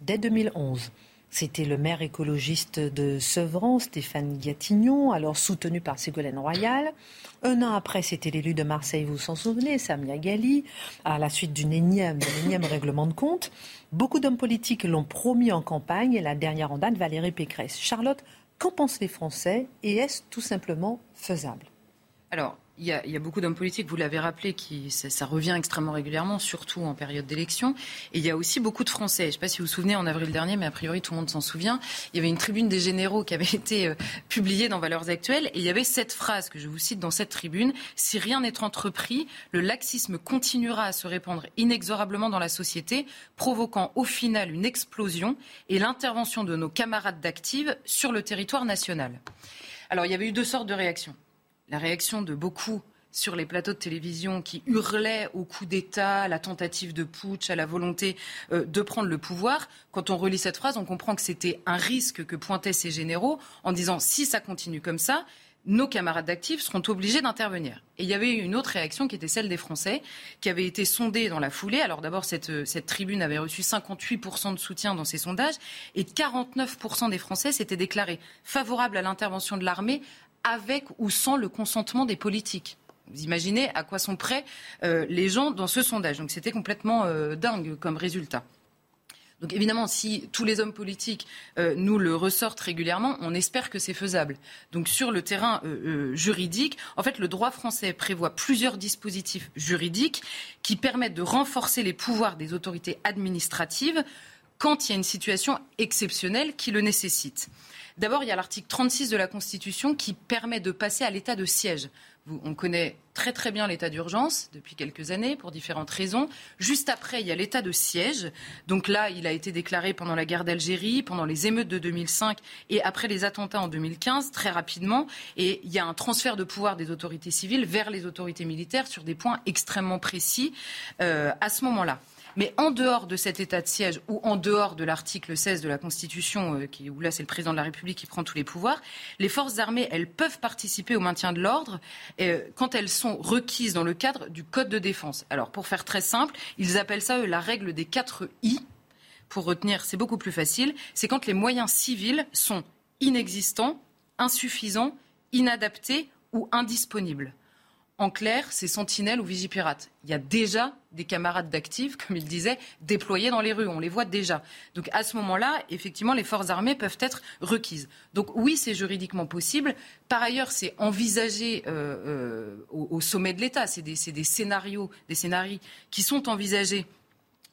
Dès 2011, c'était le maire écologiste de Sevran, Stéphane Gatignon, alors soutenu par Ségolène Royal. Un an après, c'était l'élu de Marseille, vous vous en souvenez, Samia Gali, à la suite d'une énième, d'un énième règlement de compte. Beaucoup d'hommes politiques l'ont promis en campagne et la dernière en date, Valérie Pécresse. Charlotte, qu'en pensent les Français et est-ce tout simplement faisable? Alors, il y, a, beaucoup d'hommes politiques, vous l'avez rappelé, qui ça, ça revient extrêmement régulièrement, surtout en période d'élection. Et il y a aussi beaucoup de Français. Je ne sais pas si vous vous souvenez, en avril dernier, mais a priori tout le monde s'en souvient, il y avait une tribune des généraux qui avait été euh, publiée dans Valeurs Actuelles. Et il y avait cette phrase que je vous cite dans cette tribune. Si rien n'est entrepris, le laxisme continuera à se répandre inexorablement dans la société, provoquant au final une explosion et l'intervention de nos camarades d'active sur le territoire national. Alors, il y avait eu deux sortes de réactions la réaction de beaucoup sur les plateaux de télévision qui hurlaient au coup d'État, à la tentative de putsch, à la volonté euh, de prendre le pouvoir. Quand on relit cette phrase, on comprend que c'était un risque que pointaient ces généraux en disant si ça continue comme ça, nos camarades d'actifs seront obligés d'intervenir. Et il y avait une autre réaction qui était celle des Français, qui avait été sondée dans la foulée. Alors d'abord, cette, euh, cette tribune avait reçu 58% de soutien dans ces sondages, et 49% des Français s'étaient déclarés favorables à l'intervention de l'armée avec ou sans le consentement des politiques. Vous imaginez à quoi sont prêts euh, les gens dans ce sondage. Donc c'était complètement euh, dingue comme résultat. Donc évidemment, si tous les hommes politiques euh, nous le ressortent régulièrement, on espère que c'est faisable. Donc sur le terrain juridique, en fait, le droit français prévoit plusieurs dispositifs juridiques qui permettent de renforcer les pouvoirs des autorités administratives quand il y a une situation exceptionnelle qui le nécessite. D'abord, il y a l'article 36 de la Constitution qui permet de passer à l'état de siège. On connaît très très bien l'état d'urgence depuis quelques années pour différentes raisons. Juste après, il y a l'état de siège. Donc là, il a été déclaré pendant la guerre d'Algérie, pendant les émeutes de 2005 et après les attentats en 2015, très rapidement. Et il y a un transfert de pouvoir des autorités civiles vers les autorités militaires sur des points extrêmement précis euh, à ce moment-là. Mais en dehors de cet état de siège ou en dehors de l'article 16 de la Constitution, euh, où là c'est le président de la République qui prend tous les pouvoirs, les forces armées, elles peuvent participer au maintien de l'ordre euh, quand elles sont requises dans le cadre du Code de défense. Alors pour faire très simple, ils appellent ça eux, la règle des 4 I. Pour retenir, c'est beaucoup plus facile. C'est quand les moyens civils sont inexistants, insuffisants, inadaptés ou indisponibles. En clair, c'est sentinelle ou vigipirate. Il y a déjà des camarades d'actifs, comme il disait, déployés dans les rues. On les voit déjà. Donc à ce moment-là, effectivement, les forces armées peuvent être requises. Donc oui, c'est juridiquement possible. Par ailleurs, c'est envisagé euh, euh, au, sommet de l'État. C'est des, des scénarios, des scénarios qui sont envisagés.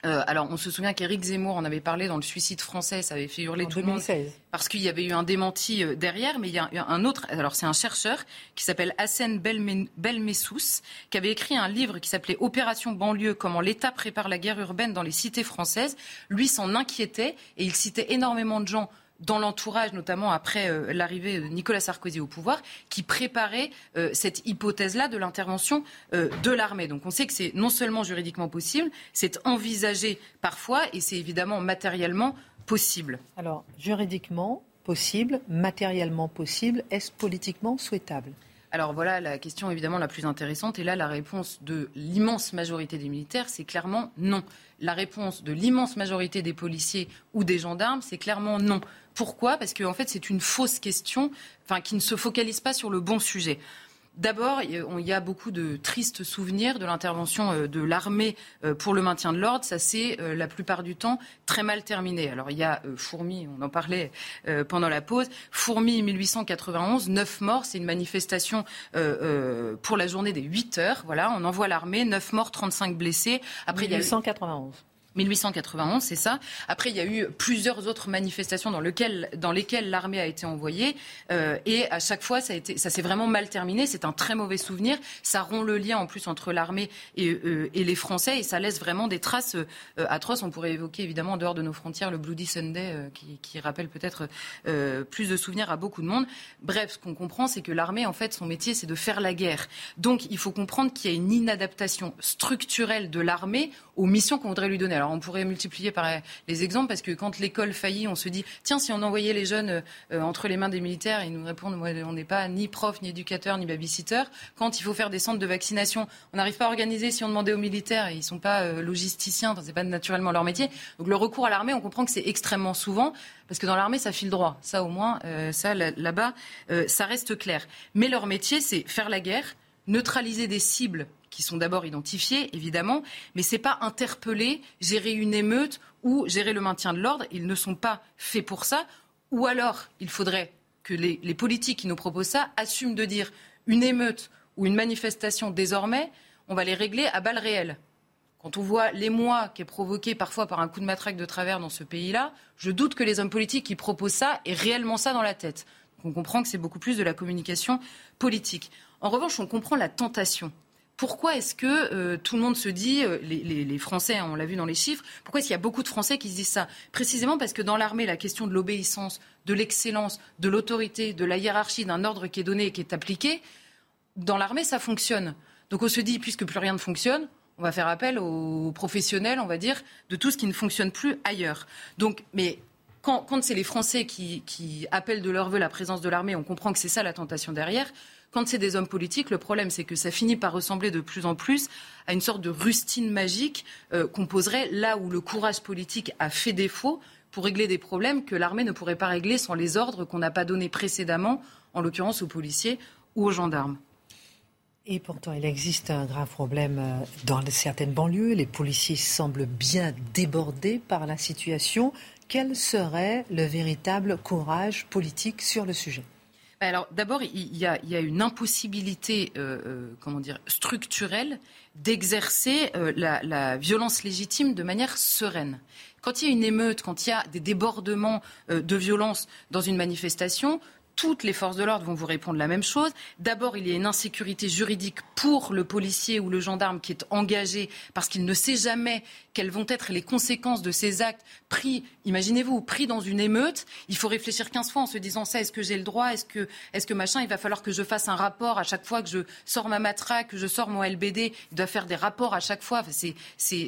Euh, alors, on se souvient qu'Éric Zemmour en avait parlé dans le suicide français, ça avait fait hurler En tout le monde 2016. parce qu'il y avait eu un démenti euh, derrière, mais il y a un autre. Alors c'est un chercheur qui s'appelle Hassen Belme- Belmessous, qui avait écrit un livre qui s'appelait Opération banlieue comment l'État prépare la guerre urbaine dans les cités françaises. Lui s'en inquiétait et il citait énormément de gens dans l'entourage, notamment après euh, l'arrivée de Nicolas Sarkozy au pouvoir, qui préparait euh, cette hypothèse-là de l'intervention euh, de l'armée. Donc on sait que c'est non seulement juridiquement possible, c'est envisagé parfois et c'est évidemment matériellement possible. Alors, juridiquement possible, matériellement possible, est-ce politiquement souhaitable? Alors voilà la question évidemment la plus intéressante. Et là, la réponse de l'immense majorité des militaires, c'est clairement non. La réponse de l'immense majorité des policiers ou des gendarmes, c'est clairement non. Pourquoi? Parce qu'en fait, c'est une fausse question, enfin, qui ne se focalise pas sur le bon sujet. D'abord, il y a beaucoup de tristes souvenirs de l'intervention euh, de l'armée euh, pour le maintien de l'ordre. Ça s'est euh, la plupart du temps très mal terminé. Alors il y a Fourmi, on en parlait pendant la pause. Fourmi 1891, 9 morts. C'est une manifestation pour la journée des 8 heures. Voilà, on envoie l'armée, 9 morts, 35 blessés. Après, 1891. 1891, c'est ça. Après, il y a eu plusieurs autres manifestations dans, lesquelles, l'armée a été envoyée. Euh, et à chaque fois, ça, s'est vraiment mal terminé. C'est un très mauvais souvenir. Ça rompt le lien en plus entre l'armée et, euh, les Français. Et ça laisse vraiment des traces euh, atroces. On pourrait évoquer évidemment en dehors de nos frontières le Bloody Sunday qui, rappelle peut-être plus de souvenirs à beaucoup de monde. Bref, ce qu'on comprend, c'est que l'armée, en fait, son métier, c'est de faire la guerre. Donc, il faut comprendre qu'il y a une inadaptation structurelle de l'armée aux missions qu'on voudrait lui donner. On pourrait multiplier par les exemples parce que quand l'école faillit, on se dit tiens si on envoyait les jeunes euh, entre les mains des militaires, ils nous répondent on n'est pas ni prof, ni éducateur, ni babysitter. Quand il faut faire des centres de vaccination, on n'arrive pas à organiser si on demandait aux militaires, ils sont pas euh, logisticiens, enfin, c'est pas naturellement leur métier. Donc le recours à l'armée, on comprend que c'est extrêmement souvent parce que dans l'armée, ça file droit. Ça, au moins, euh, ça, là-bas, ça reste clair. Mais leur métier, c'est faire la guerre, neutraliser des cibles qui sont d'abord identifiés, évidemment, mais ce n'est pas interpeller, gérer une émeute ou gérer le maintien de l'ordre. Ils ne sont pas faits pour ça. Ou alors, il faudrait que les, les politiques qui nous proposent ça assument de dire une émeute ou une manifestation, désormais, on va les régler à balles réelles. Quand on voit l'émoi qui est provoqué parfois par un coup de matraque de travers dans ce pays-là, je doute que les hommes politiques qui proposent ça aient réellement ça dans la tête. on comprend que c'est beaucoup plus de la communication politique. En revanche, on comprend la tentation pourquoi est-ce que euh, tout le monde se dit, euh, les, Français, hein, on l'a vu dans les chiffres, pourquoi est-ce qu'il y a beaucoup de Français qui se disent ça? Précisément parce que dans l'armée, la question de l'obéissance, de l'excellence, de l'autorité, de la hiérarchie, d'un ordre qui est donné et qui est appliqué, dans l'armée, ça fonctionne. Donc on se dit, puisque plus rien ne fonctionne, on va faire appel aux professionnels, on va dire, de tout ce qui ne fonctionne plus ailleurs. Donc, mais quand, c'est les Français qui, qui appellent de leur vœu la présence de l'armée, on comprend que c'est ça la tentation derrière. Quand c'est des hommes politiques, le problème, c'est que ça finit par ressembler de plus en plus à une sorte de rustine magique euh, qu'on poserait là où le courage politique a fait défaut pour régler des problèmes que l'armée ne pourrait pas régler sans les ordres qu'on n'a pas donnés précédemment, en l'occurrence aux policiers ou aux gendarmes. Et pourtant, il existe un grave problème euh, dans certaines banlieues. Les policiers semblent bien débordés par la situation. Quel serait le véritable courage politique sur le sujet? Alors d'abord, il y, a, une impossibilité, euh, euh, comment dire, structurelle d'exercer euh, la, violence légitime de manière sereine. Quand il y a une émeute, quand il y a des débordements de violence dans une manifestation, toutes les forces de l'ordre vont vous répondre la même chose. D'abord, il y a une insécurité juridique pour le policier ou le gendarme qui est engagé parce qu'il ne sait jamais quelles vont être les conséquences de ces actes pris, imaginez-vous, pris dans une émeute. Il faut réfléchir 15 fois en se disant ça, est-ce que j'ai le droit? Est-ce que, est que machin? Il va falloir que je fasse un rapport à chaque fois que je sors ma matraque, que je sors mon LBD. Il doit faire des rapports à chaque fois.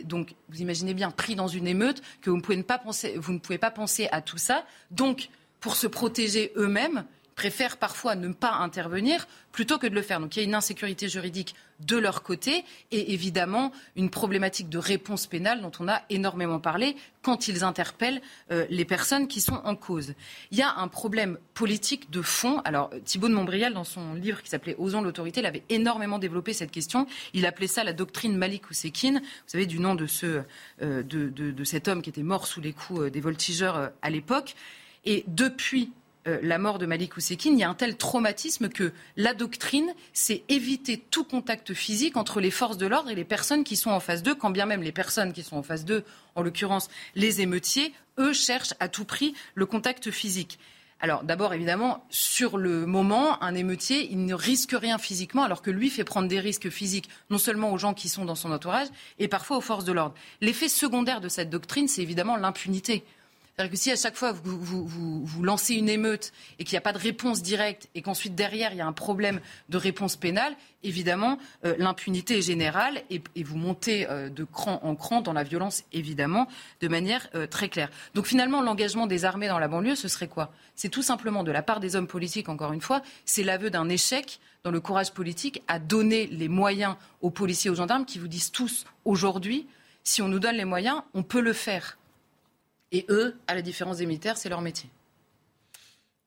donc, vous imaginez bien, pris dans une émeute, que vous ne pouvez pas penser, vous ne pouvez pas penser à tout ça. Donc, pour se protéger eux-mêmes, préfèrent parfois ne pas intervenir plutôt que de le faire. Donc il y a une insécurité juridique de leur côté et évidemment une problématique de réponse pénale dont on a énormément parlé quand ils interpellent euh, les personnes qui sont en cause. Il y a un problème politique de fond. Alors Thibault de Montbrial, dans son livre qui s'appelait Osons l'autorité, il avait énormément développé cette question. Il appelait ça la doctrine Malik Oussekine, vous savez, du nom de, ce, euh, de, de, cet homme qui était mort sous les coups euh, des voltigeurs à l'époque. Et depuis euh, la mort de Malik Oussekine, il y a un tel traumatisme que la doctrine, c'est éviter tout contact physique entre les forces de l'ordre et les personnes qui sont en face d'eux, quand bien même les personnes qui sont en face d'eux, en l'occurrence les émeutiers, eux cherchent à tout prix le contact physique. Alors d'abord, évidemment, sur le moment, un émeutier, il ne risque rien physiquement, alors que lui fait prendre des risques physiques non seulement aux gens qui sont dans son entourage, et parfois aux forces de l'ordre. L'effet secondaire de cette doctrine, c'est évidemment l'impunité. C'est-à-dire si à chaque fois vous, lancez une émeute et qu'il n'y a pas de réponse directe et qu'ensuite derrière il y a un problème de réponse pénale, évidemment euh, l'impunité est générale et, et vous montez euh, de cran en cran dans la violence, évidemment, de manière euh, très claire. Donc finalement, l'engagement des armées dans la banlieue, ce serait quoi? C'est tout simplement de la part des hommes politiques, encore une fois, c'est l'aveu d'un échec dans le courage politique à donner les moyens aux policiers, aux gendarmes qui vous disent tous aujourd'hui, si on nous donne les moyens, on peut le faire. Et eux, à la différence des militaires, c'est leur métier.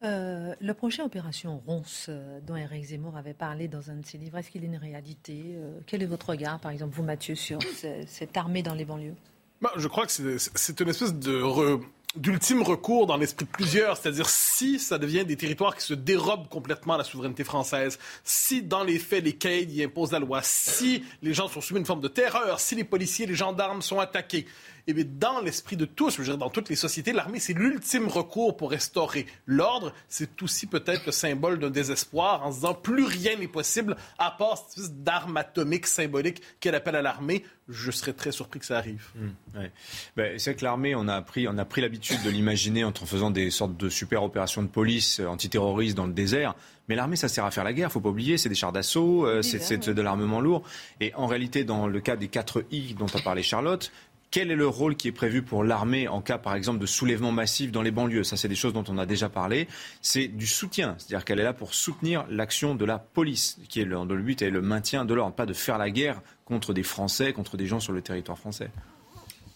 Euh, le projet Opération Ronce, euh, dont Eric Zemmour avait parlé dans un de ses livres, est-ce qu'il est une réalité euh, Quel est votre regard, par exemple, vous, Mathieu, sur ce- cette armée dans les banlieues? Bah, je crois que c'est- c'est une espèce de re- d'ultime recours dans l'esprit de plusieurs, c'est-à-dire si ça devient des territoires qui se dérobent complètement à la souveraineté française, si dans les faits les caïds y imposent la loi, si les gens sont soumis à une forme de terreur, si les policiers les gendarmes sont attaqués, et bien dans l'esprit de tous, je veux dire, dans toutes les sociétés, l'armée c'est l'ultime recours pour restaurer l'ordre. C'est aussi peut-être le symbole d'un désespoir en se disant plus rien n'est possible à part cette espèce d'arme atomique symbolique qu'elle appelle à l'armée. Je serais très surpris que ça arrive. Ouais. Ben, c'est vrai que l'armée, on a on a pris l'habitude de l'imaginer en faisant des sortes de super opérations de police euh, antiterroristes dans le désert. Mais l'armée, ça sert à faire la guerre, faut pas oublier. C'est des chars d'assaut, euh, c'est c'est de l'armement lourd. Et en réalité, dans le cas des 4 I dont a parlé Charlotte, quel est le rôle qui est prévu pour l'armée en cas, par exemple, de soulèvement massif dans les banlieues? Ça, c'est des choses dont on a déjà parlé. C'est du soutien, c'est-à-dire qu'elle est là pour soutenir l'action de la police, qui est le, le but est le maintien de l'ordre, pas de faire la guerre contre des Français, contre des gens sur le territoire français.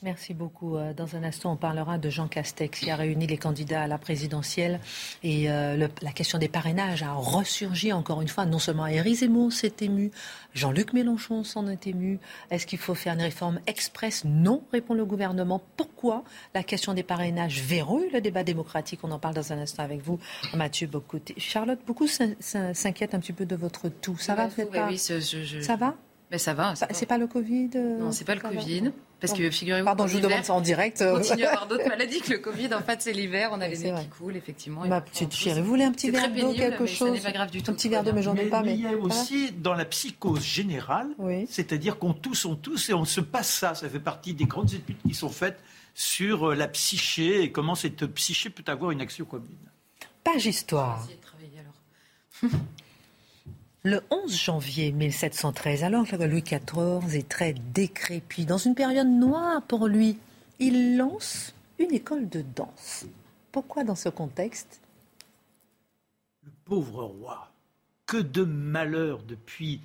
Merci beaucoup. Euh, Dans un instant, on parlera de Jean Castex qui a réuni les candidats à la présidentielle. Et euh, le- la question des parrainages a ressurgi encore une fois. Non seulement Éric Zemmour s'est ému, Jean-Luc Mélenchon s'en est ému. Est-ce qu'il faut faire une réforme express? Non, répond le gouvernement. Pourquoi la question des parrainages verrouille le débat démocratique? On en parle dans un instant avec vous, Mathieu Bocoté. Charlotte, beaucoup s'in- s'in- s'inquiètent un petit peu de votre tout. Ça va, vous êtes pas- oui, c'est- je- je- Ça va? Mais ça va. ça Ça- va. C'est pas le Covid euh, Non, c'est pas le Covid. Parce que figurez-vous. Pardon, je vous demande ça en direct. On continue à avoir d'autres maladies que le Covid. En fait, c'est l'hiver, on a les nez qui coulent, effectivement. parfois, petite chérie, vous voulez un petit verre d'eau, quelque chose n'est pas grave du tout, Un petit verre d'eau, mais j'en ai pas. Mais il y a aussi dans la psychose générale, Oui. c'est-à-dire qu'on tousse, on tousse et on se passe ça. Ça fait partie des grandes études qui sont faites sur euh, la psyché et comment cette psyché peut avoir une action commune. Page histoire. Essayez de travailler, alors. Le 11 janvier 1713, alors que Louis XIV est très décrépit, dans une période noire pour lui, il lance une école de danse. Pourquoi dans ce contexte? Le pauvre roi, que de malheur depuis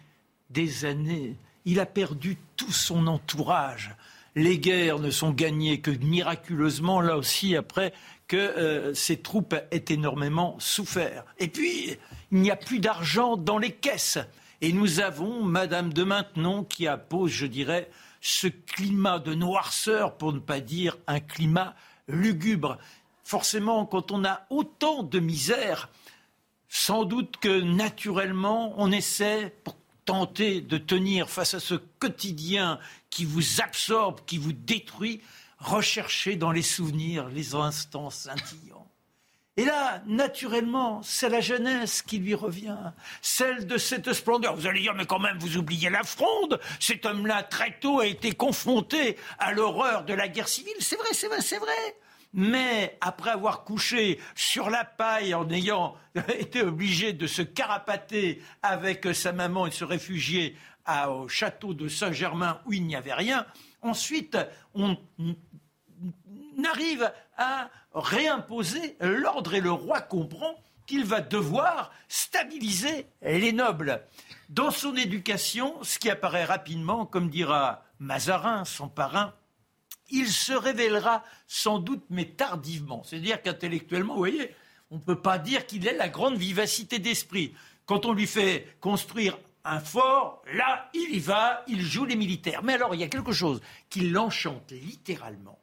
des années. Il a perdu tout son entourage. Les guerres ne sont gagnées que miraculeusement, là aussi, après que euh, ses troupes aient énormément souffert. Et puis, il n'y a plus d'argent dans les caisses. Et nous avons Madame de Maintenon qui appose, je dirais, ce climat de noirceur, pour ne pas dire un climat lugubre. Forcément, quand on a autant de misère, sans doute que naturellement, on essaie, pour tenter de tenir face à ce quotidien qui vous absorbe, qui vous détruit, rechercher dans les souvenirs les instants scintillants. Et là, naturellement, c'est la jeunesse qui lui revient, celle de cette splendeur. Vous allez dire, mais quand même, vous oubliez la fronde. Cet homme-là, très tôt, a été confronté à l'horreur de la guerre civile. C'est vrai, c'est vrai, c'est vrai. Mais après avoir couché sur la paille en ayant été obligé de se carapater avec sa maman et se réfugier au château de Saint-Germain où il n'y avait rien, ensuite on n'arrive à réimposer l'ordre et le roi comprend qu'il va devoir stabiliser les nobles. Dans son éducation, ce qui apparaît rapidement, comme dira Mazarin, son parrain, il se révélera sans doute, mais tardivement. C'est-à-dire qu'intellectuellement, vous voyez, on ne peut pas dire qu'il ait la grande vivacité d'esprit. Quand on lui fait construire un fort, là, il y va, il joue les militaires. Mais alors, il y a quelque chose qui l'enchante littéralement.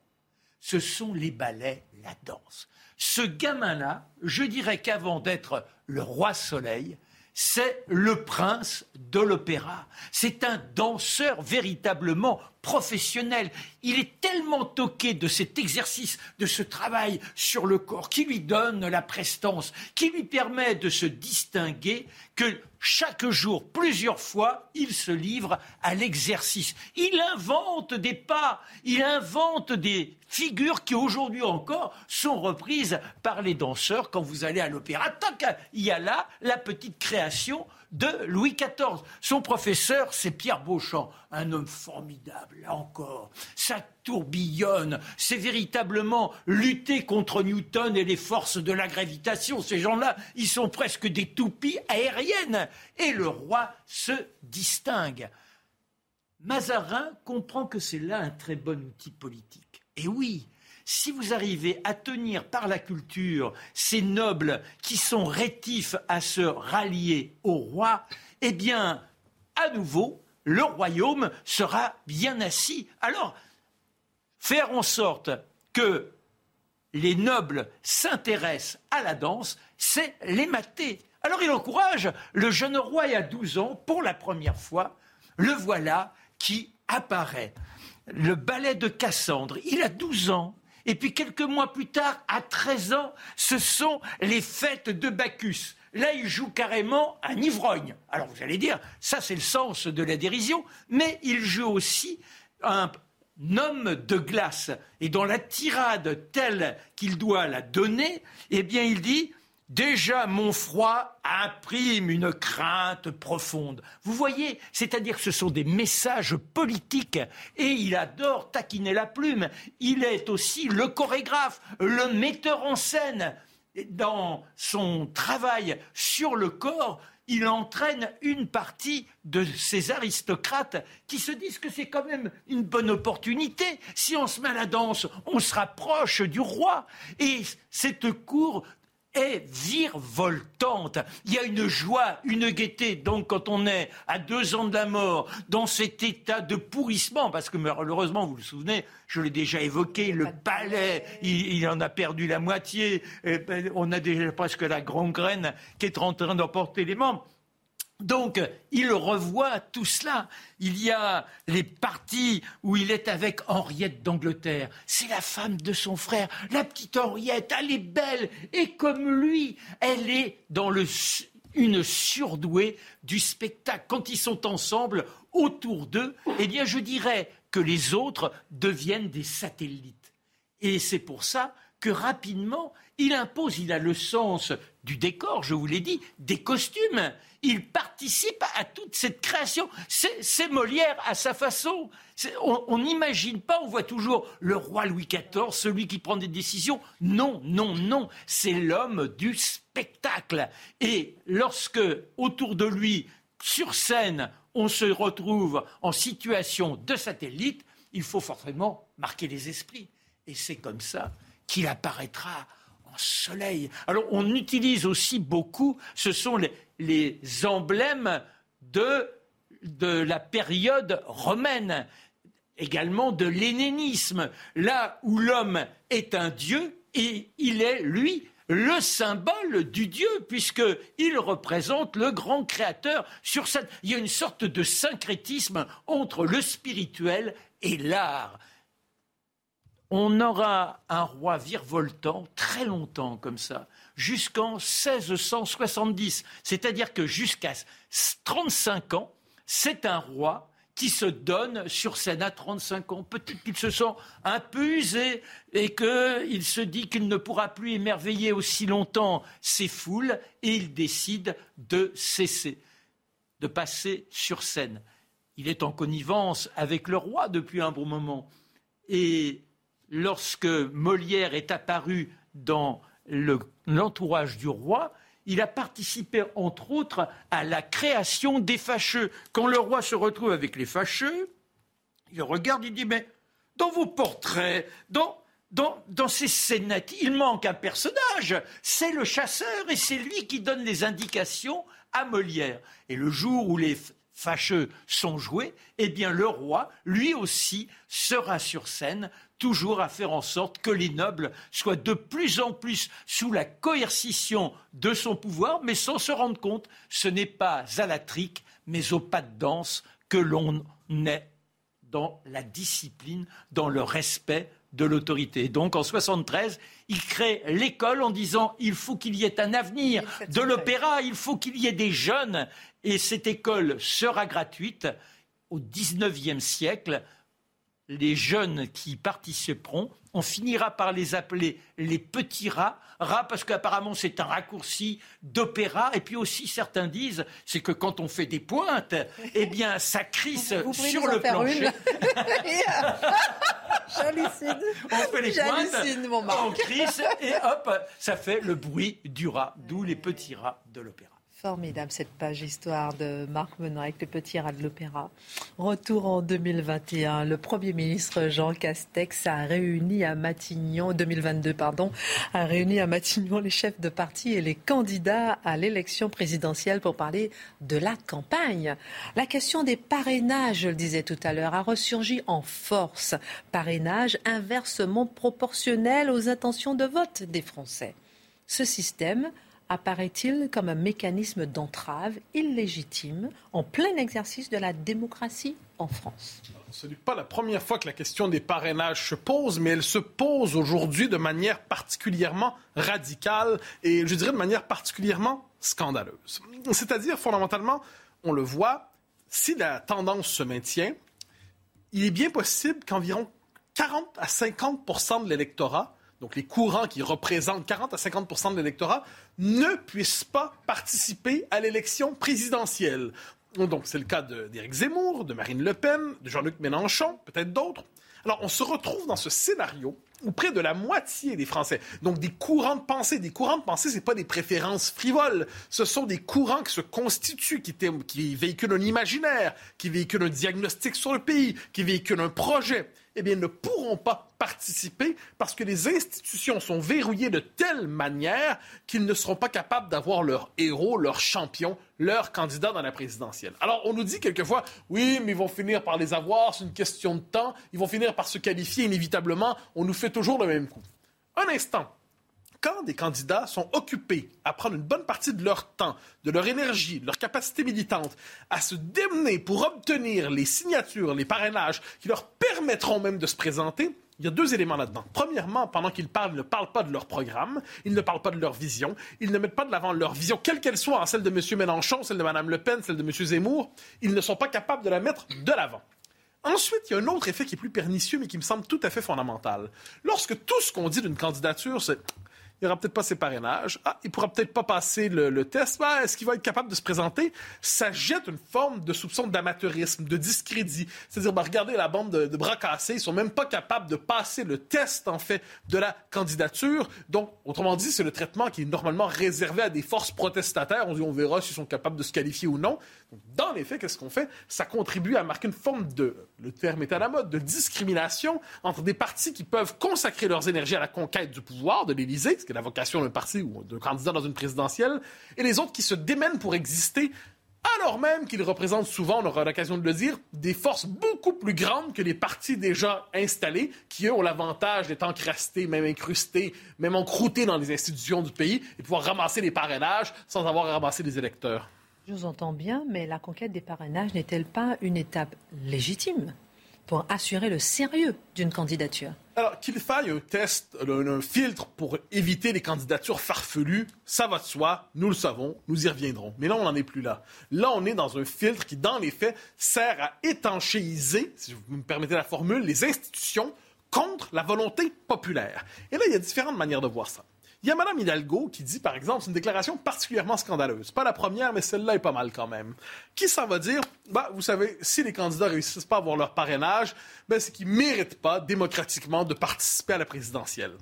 Ce sont les ballets, la danse. Ce gamin-là, je dirais qu'avant d'être le roi soleil, c'est le prince de l'opéra. C'est un danseur véritablement professionnel. Il est tellement toqué de cet exercice, de ce travail sur le corps qui lui donne la prestance, qui lui permet de se distinguer, que chaque jour, plusieurs fois, il se livre à l'exercice. Il invente des pas, il invente des figures qui aujourd'hui encore sont reprises par les danseurs quand vous allez à l'opéra. Qu'il y a là la petite création de Louis XIV. Son professeur, c'est Pierre Beauchamp, un homme formidable, là encore. Ça tourbillonne, c'est véritablement lutter contre Newton et les forces de la gravitation. Ces gens-là, ils sont presque des toupies aériennes. Et le roi se distingue. Mazarin comprend que c'est là un très bon outil politique. Et oui, si vous arrivez à tenir par la culture ces nobles qui sont rétifs à se rallier au roi, eh bien, à nouveau, le royaume sera bien assis. Alors, faire en sorte que les nobles s'intéressent à la danse, c'est les mater. Alors il encourage le jeune roi à 12 ans, pour la première fois, le voilà qui apparaît. Le ballet de Cassandre, il a 12 ans. Et puis quelques mois plus tard, à 13 ans, ce sont les fêtes de Bacchus. Là, il joue carrément un ivrogne. Alors vous allez dire, ça c'est le sens de la dérision, mais il joue aussi un homme de glace. Et dans la tirade telle qu'il doit la donner, eh bien il dit Déjà, mon froid imprime une crainte profonde. Vous voyez, c'est-à-dire ce sont des messages politiques et il adore taquiner la plume. Il est aussi le chorégraphe, le metteur en scène. Dans son travail sur le corps, il entraîne une partie de ces aristocrates qui se disent que c'est quand même une bonne opportunité. Si on se met à la danse, on se rapproche du roi. Et cette cour est virevoltante. Il y a une joie, une gaieté. Donc, quand on est à deux ans de la mort, dans cet état de pourrissement, parce que malheureusement, vous vous souvenez, je l'ai déjà évoqué, le palais, il, en a perdu la moitié. Ben, on a déjà presque la grande graine qui est en train d'emporter les membres. Donc, il revoit tout cela. Il y a les parties où il est avec Henriette d'Angleterre. C'est la femme de son frère. La petite Henriette, elle est belle. Et comme lui, elle est dans une surdouée du spectacle. Quand ils sont ensemble, autour d'eux, eh bien, je dirais que les autres deviennent des satellites. Et c'est pour ça que rapidement, il impose, il a le sens du décor, je vous l'ai dit, des costumes. Il participe à toute cette création. C'est Molière à sa façon. On n'imagine pas, on voit toujours le roi Louis XIV, celui qui prend des décisions. Non, non, non. C'est l'homme du spectacle. Et lorsque, autour de lui, sur scène, on se retrouve en situation de satellite, il faut forcément marquer les esprits. Et c'est comme ça qu'il apparaîtra soleil. Alors on utilise aussi beaucoup, ce sont les, emblèmes de, de la période romaine, également de l'hellénisme, là où l'homme est un dieu et il est, lui, le symbole du Dieu, puisqu'il représente le grand créateur sur. Il y a une sorte de syncrétisme entre le spirituel et l'art on aura un roi virevoltant très longtemps comme ça, jusqu'en 1670. C'est-à-dire que jusqu'à 35 ans, c'est un roi qui se donne sur scène à 35 ans. Peut-être qu'il se sent un peu usé et qu'il se dit qu'il ne pourra plus émerveiller aussi longtemps ses foules et il décide de cesser, de passer sur scène. Il est en connivence avec le roi depuis un bon moment. Et lorsque Molière est apparu dans l'entourage du roi, il a participé, entre autres, à la création des fâcheux. Quand le roi se retrouve avec les fâcheux, il regarde, il dit, mais dans vos portraits, dans, dans ces scénettes, il manque un personnage. C'est le chasseur et c'est lui qui donne les indications à Molière. Et le jour où les fâcheux sont joués, eh bien le roi, lui aussi, sera sur scène toujours à faire en sorte que les nobles soient de plus en plus sous la coercition de son pouvoir, mais sans se rendre compte, ce n'est pas à la trique, mais au pas de danse que l'on est dans la discipline, dans le respect de l'autorité. Donc en 73, il crée l'école en disant il faut qu'il y ait un avenir de l'opéra, il faut qu'il y ait des jeunes et cette école sera gratuite au 19e siècle. Les jeunes qui participeront, on finira par les appeler les petits rats. Rats parce qu'apparemment c'est un raccourci d'opéra. Et puis aussi certains disent, c'est que quand on fait des pointes, eh bien ça crisse sur le plancher. J'hallucine. On fait les pointes, mon on crisse et hop, ça fait le bruit du rat, d'où les petits rats de l'opéra. Formidable cette page histoire de Marc Menon avec le petit rat de l'opéra. Retour en 2021. Le Premier ministre Jean Castex a réuni à Matignon, 2022 pardon, a réuni à Matignon les chefs de parti et les candidats à l'élection présidentielle pour parler de la campagne. La question des parrainages, je le disais tout à l'heure, a ressurgi en force. Parrainage inversement proportionnel aux intentions de vote des Français. Ce système apparaît-il comme un mécanisme d'entrave illégitime en plein exercice de la démocratie en France? Ce n'est pas la première fois que la question des parrainages se pose, mais elle se pose aujourd'hui de manière particulièrement radicale et je dirais de manière particulièrement scandaleuse. C'est-à-dire, fondamentalement, on le voit, si la tendance se maintient, il est bien possible qu'environ 40 à 50% de l'électorat donc les courants qui représentent 40 à 50% de l'électorat, ne puissent pas participer à l'élection présidentielle. Donc c'est le cas d'Éric Zemmour, de Marine Le Pen, de Jean-Luc Mélenchon, peut-être d'autres. Alors on se retrouve dans ce scénario où près de la moitié des Français, donc des courants de pensée, des courants de pensée, c'est pas des préférences frivoles, ce sont des courants qui se constituent, qui, qui véhiculent un imaginaire, qui véhiculent un diagnostic sur le pays, qui véhiculent un projet eh bien, ne pourront pas participer parce que les institutions sont verrouillées de telle manière qu'ils ne seront pas capables d'avoir leur héros, leur champion, leur candidat dans la présidentielle. Alors, on nous dit quelquefois, oui, mais ils vont finir par les avoir, c'est une question de temps, ils vont finir par se qualifier inévitablement, on nous fait toujours le même coup. Un instant, quand des candidats sont occupés à prendre une bonne partie de leur temps, de leur énergie, de leur capacité militante, à se démener pour obtenir les signatures, les parrainages qui leur permettront même de se présenter, il y a deux éléments là-dedans. Premièrement, pendant qu'ils parlent, ils ne parlent pas de leur programme, ils ne parlent pas de leur vision, ils ne mettent pas de l'avant leur vision, quelle qu'elle soit, celle de M. Mélenchon, celle de Mme Le Pen, celle de M. Zemmour, ils ne sont pas capables de la mettre de l'avant. Ensuite, il y a un autre effet qui est plus pernicieux, mais qui me semble tout à fait fondamental. Lorsque tout ce qu'on dit d'une candidature, c'est il n'y aura peut-être pas ses parrainages. Ah, il pourra peut-être pas passer le, test. Ah, Est-ce qu'il va être capable de se présenter? Ça jette une forme de soupçon d'amateurisme, de discrédit. C'est-à-dire, ben, regardez la bande de, bras cassés, ils sont même pas capables de passer le test, en fait, de la candidature. Donc, autrement dit, c'est le traitement qui est normalement réservé à des forces protestataires. On dit, on verra s'ils sont capables de se qualifier ou non. Dans les faits, qu'est-ce qu'on fait? Ça contribue à marquer une forme de, le terme est à la mode, de discrimination entre des partis qui peuvent consacrer leurs énergies à la conquête du pouvoir de l'Élysée, qui est la vocation d'un parti ou d'un candidat dans une présidentielle, et les autres qui se démènent pour exister alors même qu'ils représentent souvent, on aura l'occasion de le dire, des forces beaucoup plus grandes que les partis déjà installés, qui eux ont l'avantage d'être encrastés, même incrustés, même encroutés dans les institutions du pays et pouvoir ramasser les parrainages sans avoir à ramasser les électeurs. Je vous entends bien, mais la conquête des parrainages n'est-elle pas une étape légitime pour assurer le sérieux d'une candidature? Alors, qu'il faille un test, un, filtre pour éviter les candidatures farfelues, ça va de soi, nous le savons, nous y reviendrons. Mais là, on n'en est plus là. Là, on est dans un filtre qui, dans les faits, sert à étanchéiser, si vous me permettez la formule, les institutions contre la volonté populaire. Et là, il y a différentes manières de voir ça. Il y a Mme Hidalgo qui dit, par exemple, c'est une déclaration particulièrement scandaleuse. Pas la première, mais celle-là est pas mal quand même. Qui s'en va dire, bah, vous savez, si les candidats réussissent pas à avoir leur parrainage, ben, c'est qu'ils méritent pas démocratiquement de participer à la présidentielle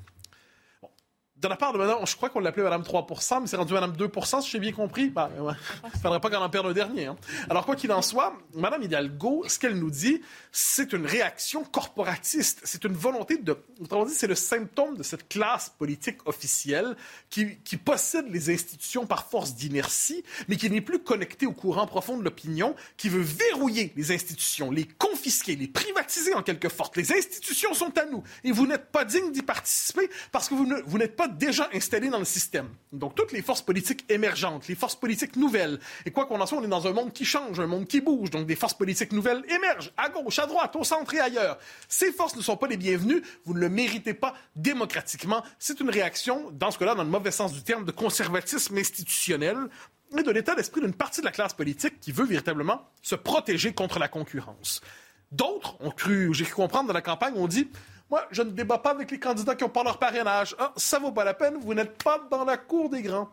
de la part de madame, je crois qu'on l'appelait madame 3 mais c'est rendu madame 2 si j'ai bien compris. Ben, ouais. Il faudrait pas qu'on en perde un dernier. Hein. Alors, quoi qu'il en soit, madame Hidalgo, ce qu'elle nous dit, c'est une réaction corporatiste. C'est une volonté de... Autrement dit, c'est le symptôme de cette classe politique officielle qui, qui possède les institutions par force d'inertie, mais qui n'est plus connectée au courant profond de l'opinion, qui veut verrouiller les institutions, les confisquer, les privatiser en quelque sorte. Les institutions sont à nous et vous n'êtes pas digne d'y participer parce que vous n'êtes pas déjà installés dans le système. Donc, toutes les forces politiques émergentes, les forces politiques nouvelles. Et quoi qu'on en soit, on est dans un monde qui change, un monde qui bouge. Donc, des forces politiques nouvelles émergent à gauche, à droite, au centre et ailleurs. Ces forces ne sont pas les bienvenues. Vous ne le méritez pas démocratiquement. C'est une réaction, dans ce cas-là, dans le mauvais sens du terme, de conservatisme institutionnel et de l'état d'esprit d'une partie de la classe politique qui veut véritablement se protéger contre la concurrence. D'autres ont cru, j'ai cru comprendre dans la campagne, ont dit moi, je ne débat pas avec les candidats qui ont pas leur parrainage. Ah, ça vaut pas la peine, vous n'êtes pas dans la cour des grands.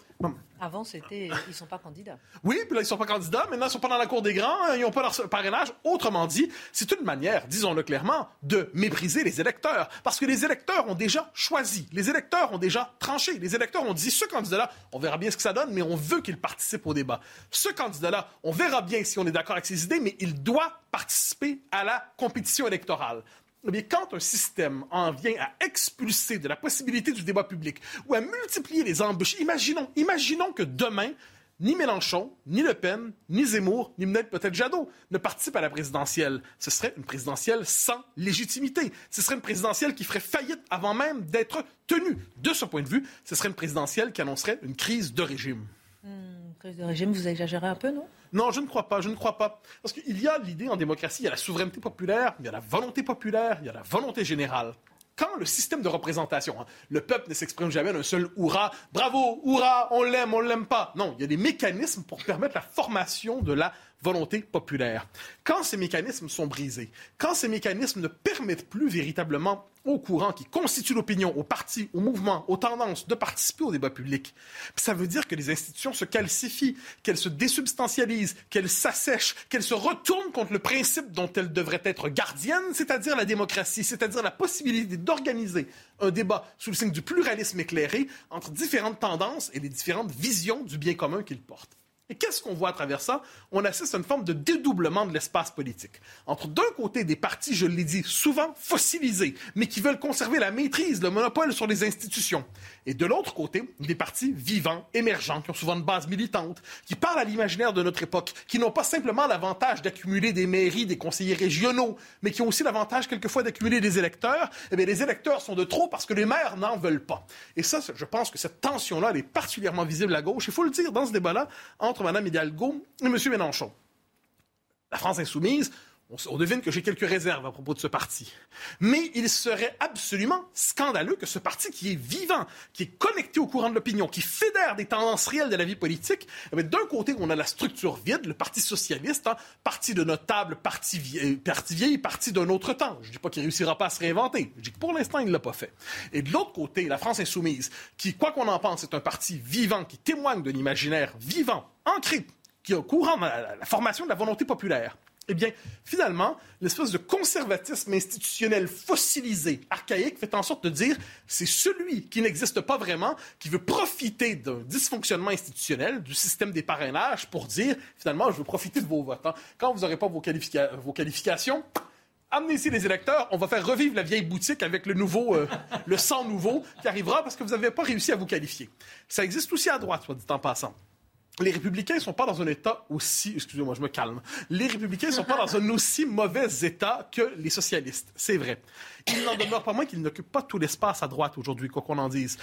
Avant, c'était ils sont pas candidats. Oui, puis là, ils sont pas candidats. Maintenant, ils sont pas dans la cour des grands. Hein, ils n'ont pas leur parrainage. Autrement dit, c'est une manière, disons-le clairement, de mépriser les électeurs. Parce que les électeurs ont déjà choisi. Les électeurs ont déjà tranché. Les électeurs ont dit, ce candidat-là, on verra bien ce que ça donne, mais on veut qu'il participe au débat. Ce candidat-là, on verra bien si on est d'accord avec ses idées, mais il doit participer à la compétition électorale. Eh quand un système en vient à expulser de la possibilité du débat public ou à multiplier les embûches, imaginons, imaginons que demain, ni Mélenchon, ni Le Pen, ni Zemmour, ni peut-être Jadot ne participent à la présidentielle. Ce serait une présidentielle sans légitimité. Ce serait une présidentielle qui ferait faillite avant même d'être tenue. De ce point de vue, ce serait une présidentielle qui annoncerait une crise de régime. Hmm, de régime, vous exagérez un peu, non? Non, je ne crois pas, je ne crois pas. Parce qu'il y a l'idée en démocratie, il y a la souveraineté populaire, il y a la volonté populaire, il y a la volonté générale. Quand le système de représentation, hein, le peuple ne s'exprime jamais d'un seul hurrah, bravo, hurrah, on l'aime, on l'aime pas. Non, il y a des mécanismes pour permettre la formation de la volonté populaire. Quand ces mécanismes sont brisés, quand ces mécanismes ne permettent plus véritablement aux courants qui constituent l'opinion, aux partis, aux mouvements, aux tendances de participer au débat public, ça veut dire que les institutions se calcifient, qu'elles se désubstantialisent, qu'elles s'assèchent, qu'elles se retournent contre le principe dont elles devraient être gardiennes, c'est-à-dire la démocratie, c'est-à-dire la possibilité d'organiser un débat sous le signe du pluralisme éclairé entre différentes tendances et les différentes visions du bien commun qu'ils portent. Et qu'est-ce qu'on voit à travers ça? On assiste à une forme de dédoublement de l'espace politique. Entre d'un côté des partis, je l'ai dit, souvent fossilisés, mais qui veulent conserver la maîtrise, le monopole sur les institutions. Et de l'autre côté, des partis vivants, émergents, qui ont souvent une base militante, qui parlent à l'imaginaire de notre époque, qui n'ont pas simplement l'avantage d'accumuler des mairies, des conseillers régionaux, mais qui ont aussi l'avantage quelquefois d'accumuler des électeurs. Eh bien, les électeurs sont de trop parce que les maires n'en veulent pas. Et ça, je pense que cette tension-là, elle est particulièrement visible à gauche. Il faut le dire dans ce débat-là, entre Mme Hidalgo et M. Mélenchon. La France insoumise, on, devine que j'ai quelques réserves à propos de ce parti. Mais il serait absolument scandaleux que ce parti qui est vivant, qui est connecté au courant de l'opinion, qui fédère des tendances réelles de la vie politique, eh d'un côté, on a la structure vide, le Parti socialiste, hein, parti de notable, parti, vieille, parti vieille, parti d'un autre temps. Je ne dis pas qu'il ne réussira pas à se réinventer. Je dis que pour l'instant, il ne l'a pas fait. Et de l'autre côté, la France insoumise, qui, quoi qu'on en pense, est un parti vivant, qui témoigne d'un imaginaire vivant, ancré, qui est au courant de la formation de la volonté populaire. Eh bien, finalement, l'espèce de conservatisme institutionnel fossilisé, archaïque, fait en sorte de dire c'est celui qui n'existe pas vraiment, qui veut profiter d'un dysfonctionnement institutionnel, du système des parrainages, pour dire finalement, je veux profiter de vos votes. Hein. Quand vous n'aurez pas vos, qualifications, amenez ici les électeurs, on va faire revivre la vieille boutique avec le nouveau, euh, le sang nouveau qui arrivera parce que vous n'avez pas réussi à vous qualifier. Ça existe aussi à droite, soit dit en passant les républicains ne sont pas dans un état aussi, excusez-moi, je me calme. Les républicains ne sont pas dans un aussi mauvais état que les socialistes, c'est vrai. Il n'en demeure pas moins qu'ils n'occupent pas tout l'espace à droite aujourd'hui, quoi qu'on en dise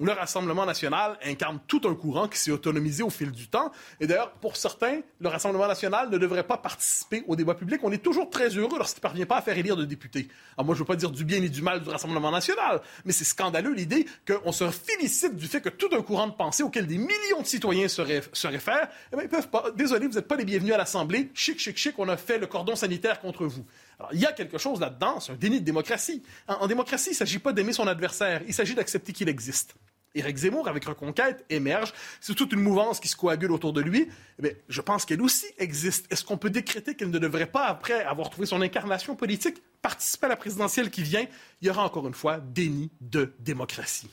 le Rassemblement national incarne tout un courant qui s'est autonomisé au fil du temps. Et d'ailleurs, pour certains, le Rassemblement national ne devrait pas participer au débat public. On est toujours très heureux lorsqu'il ne parvient pas à faire élire de députés. Alors moi, je ne veux pas dire du bien ni du mal du Rassemblement national, mais c'est scandaleux l'idée qu'on se félicite du fait que tout un courant de pensée auquel des millions de citoyens se, réfèrent, eh bien, ils peuvent pas. Désolé, vous n'êtes pas les bienvenus à l'Assemblée. Chic, chic, chic, on a fait le cordon sanitaire contre vous. Il y a quelque chose là-dedans, c'est un déni de démocratie. En, démocratie, il ne s'agit pas d'aimer son adversaire, il s'agit d'accepter qu'il existe. Éric Zemmour, avec Reconquête, émerge. C'est toute une mouvance qui se coagule autour de lui. Eh je pense qu'elle aussi existe. Est-ce qu'on peut décréter qu'elle ne devrait pas, après avoir trouvé son incarnation politique, participer à la présidentielle qui vient? Il y aura encore une fois déni de démocratie.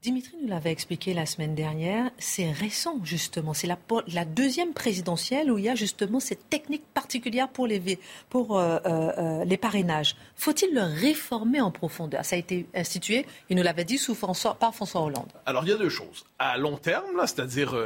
Dimitri nous l'avait expliqué la semaine dernière, c'est récent justement, c'est la, deuxième présidentielle où il y a justement cette technique particulière pour euh, euh, euh, les parrainages. Faut-il le réformer en profondeur? Ça a été institué, il nous l'avait dit, sous François, par François Hollande. Alors il y a deux choses. À long terme, c'est-à-dire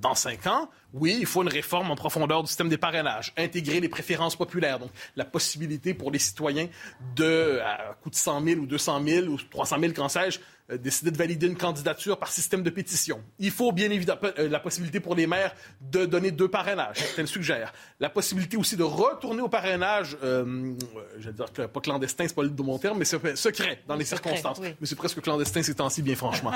dans cinq ans, oui, il faut une réforme en profondeur du système des parrainages, intégrer les préférences populaires, donc la possibilité pour les citoyens de, à coût de 100 000 ou 200 000 ou 300 000, quand sais-je, euh, décider de valider une candidature par système de pétition. Il faut bien évidemment euh, la possibilité pour les maires de donner deux parrainages, certains suggèrent. La possibilité aussi de retourner au parrainage, euh, je vais dire que pas clandestin, c'est pas le bon terme, mais secret dans les circonstances. Mais c'est presque clandestin ces temps-ci, bien franchement.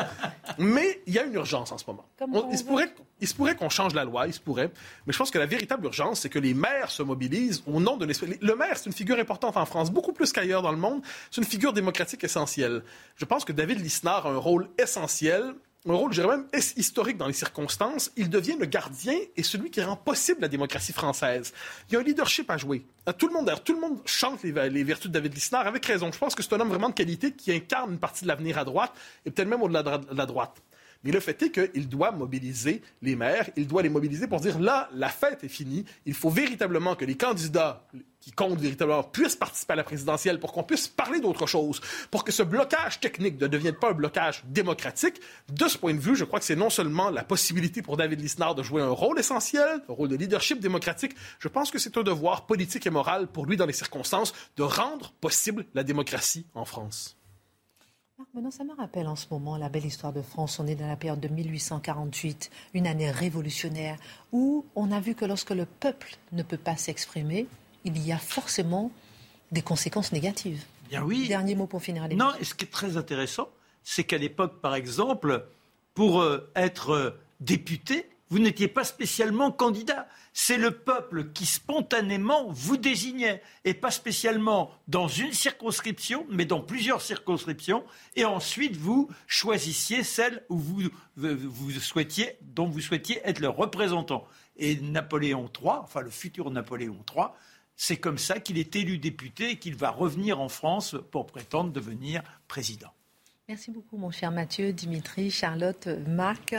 mais il y a une urgence en ce moment. il, se pourrait, il se pourrait qu'on change la loi, il se pourrait, mais je pense que la véritable urgence, c'est que les maires se mobilisent au nom de l'esprit. Le maire, c'est une figure importante en France, beaucoup plus qu'ailleurs dans le monde. C'est une figure démocratique essentielle. Je pense que David Lisnard a un rôle essentiel un rôle, je dirais même, historique dans les circonstances. Il devient le gardien et celui qui rend possible la démocratie française. Il y a un leadership à jouer. Tout le monde, tout le monde chante les, vertus de David Lisnard avec raison. Je pense que c'est un homme vraiment de qualité qui incarne une partie de l'avenir à droite et peut-être même au-delà de la droite. Mais le fait est qu'il doit mobiliser les maires, il doit les mobiliser pour dire là, la fête est finie, il faut véritablement que les candidats qui comptent véritablement puissent participer à la présidentielle pour qu'on puisse parler d'autre chose, pour que ce blocage technique ne devienne pas un blocage démocratique. De ce point de vue, je crois que c'est non seulement la possibilité pour David Lisnard de jouer un rôle essentiel, un rôle de leadership démocratique, je pense que c'est un devoir politique et moral pour lui dans les circonstances de rendre possible la démocratie en France. Marc ça me rappelle en ce moment la belle histoire de France. On est dans la période de 1848, une année révolutionnaire, où on a vu que lorsque le peuple ne peut pas s'exprimer, il y a forcément des conséquences négatives. Bien oui. Dernier mot pour finir. Non, et ce qui est très intéressant, c'est qu'à l'époque, par exemple, pour euh, être euh, député, vous n'étiez pas spécialement candidat. C'est le peuple qui spontanément vous désignait, et pas spécialement dans une circonscription, mais dans plusieurs circonscriptions, et ensuite vous choisissiez celle où vous, souhaitiez, dont vous souhaitiez être le représentant. Et Napoléon III, enfin le futur Napoléon III, c'est comme ça qu'il est élu député et qu'il va revenir en France pour prétendre devenir président. Merci beaucoup, mon cher Mathieu, Dimitri, Charlotte, Marc.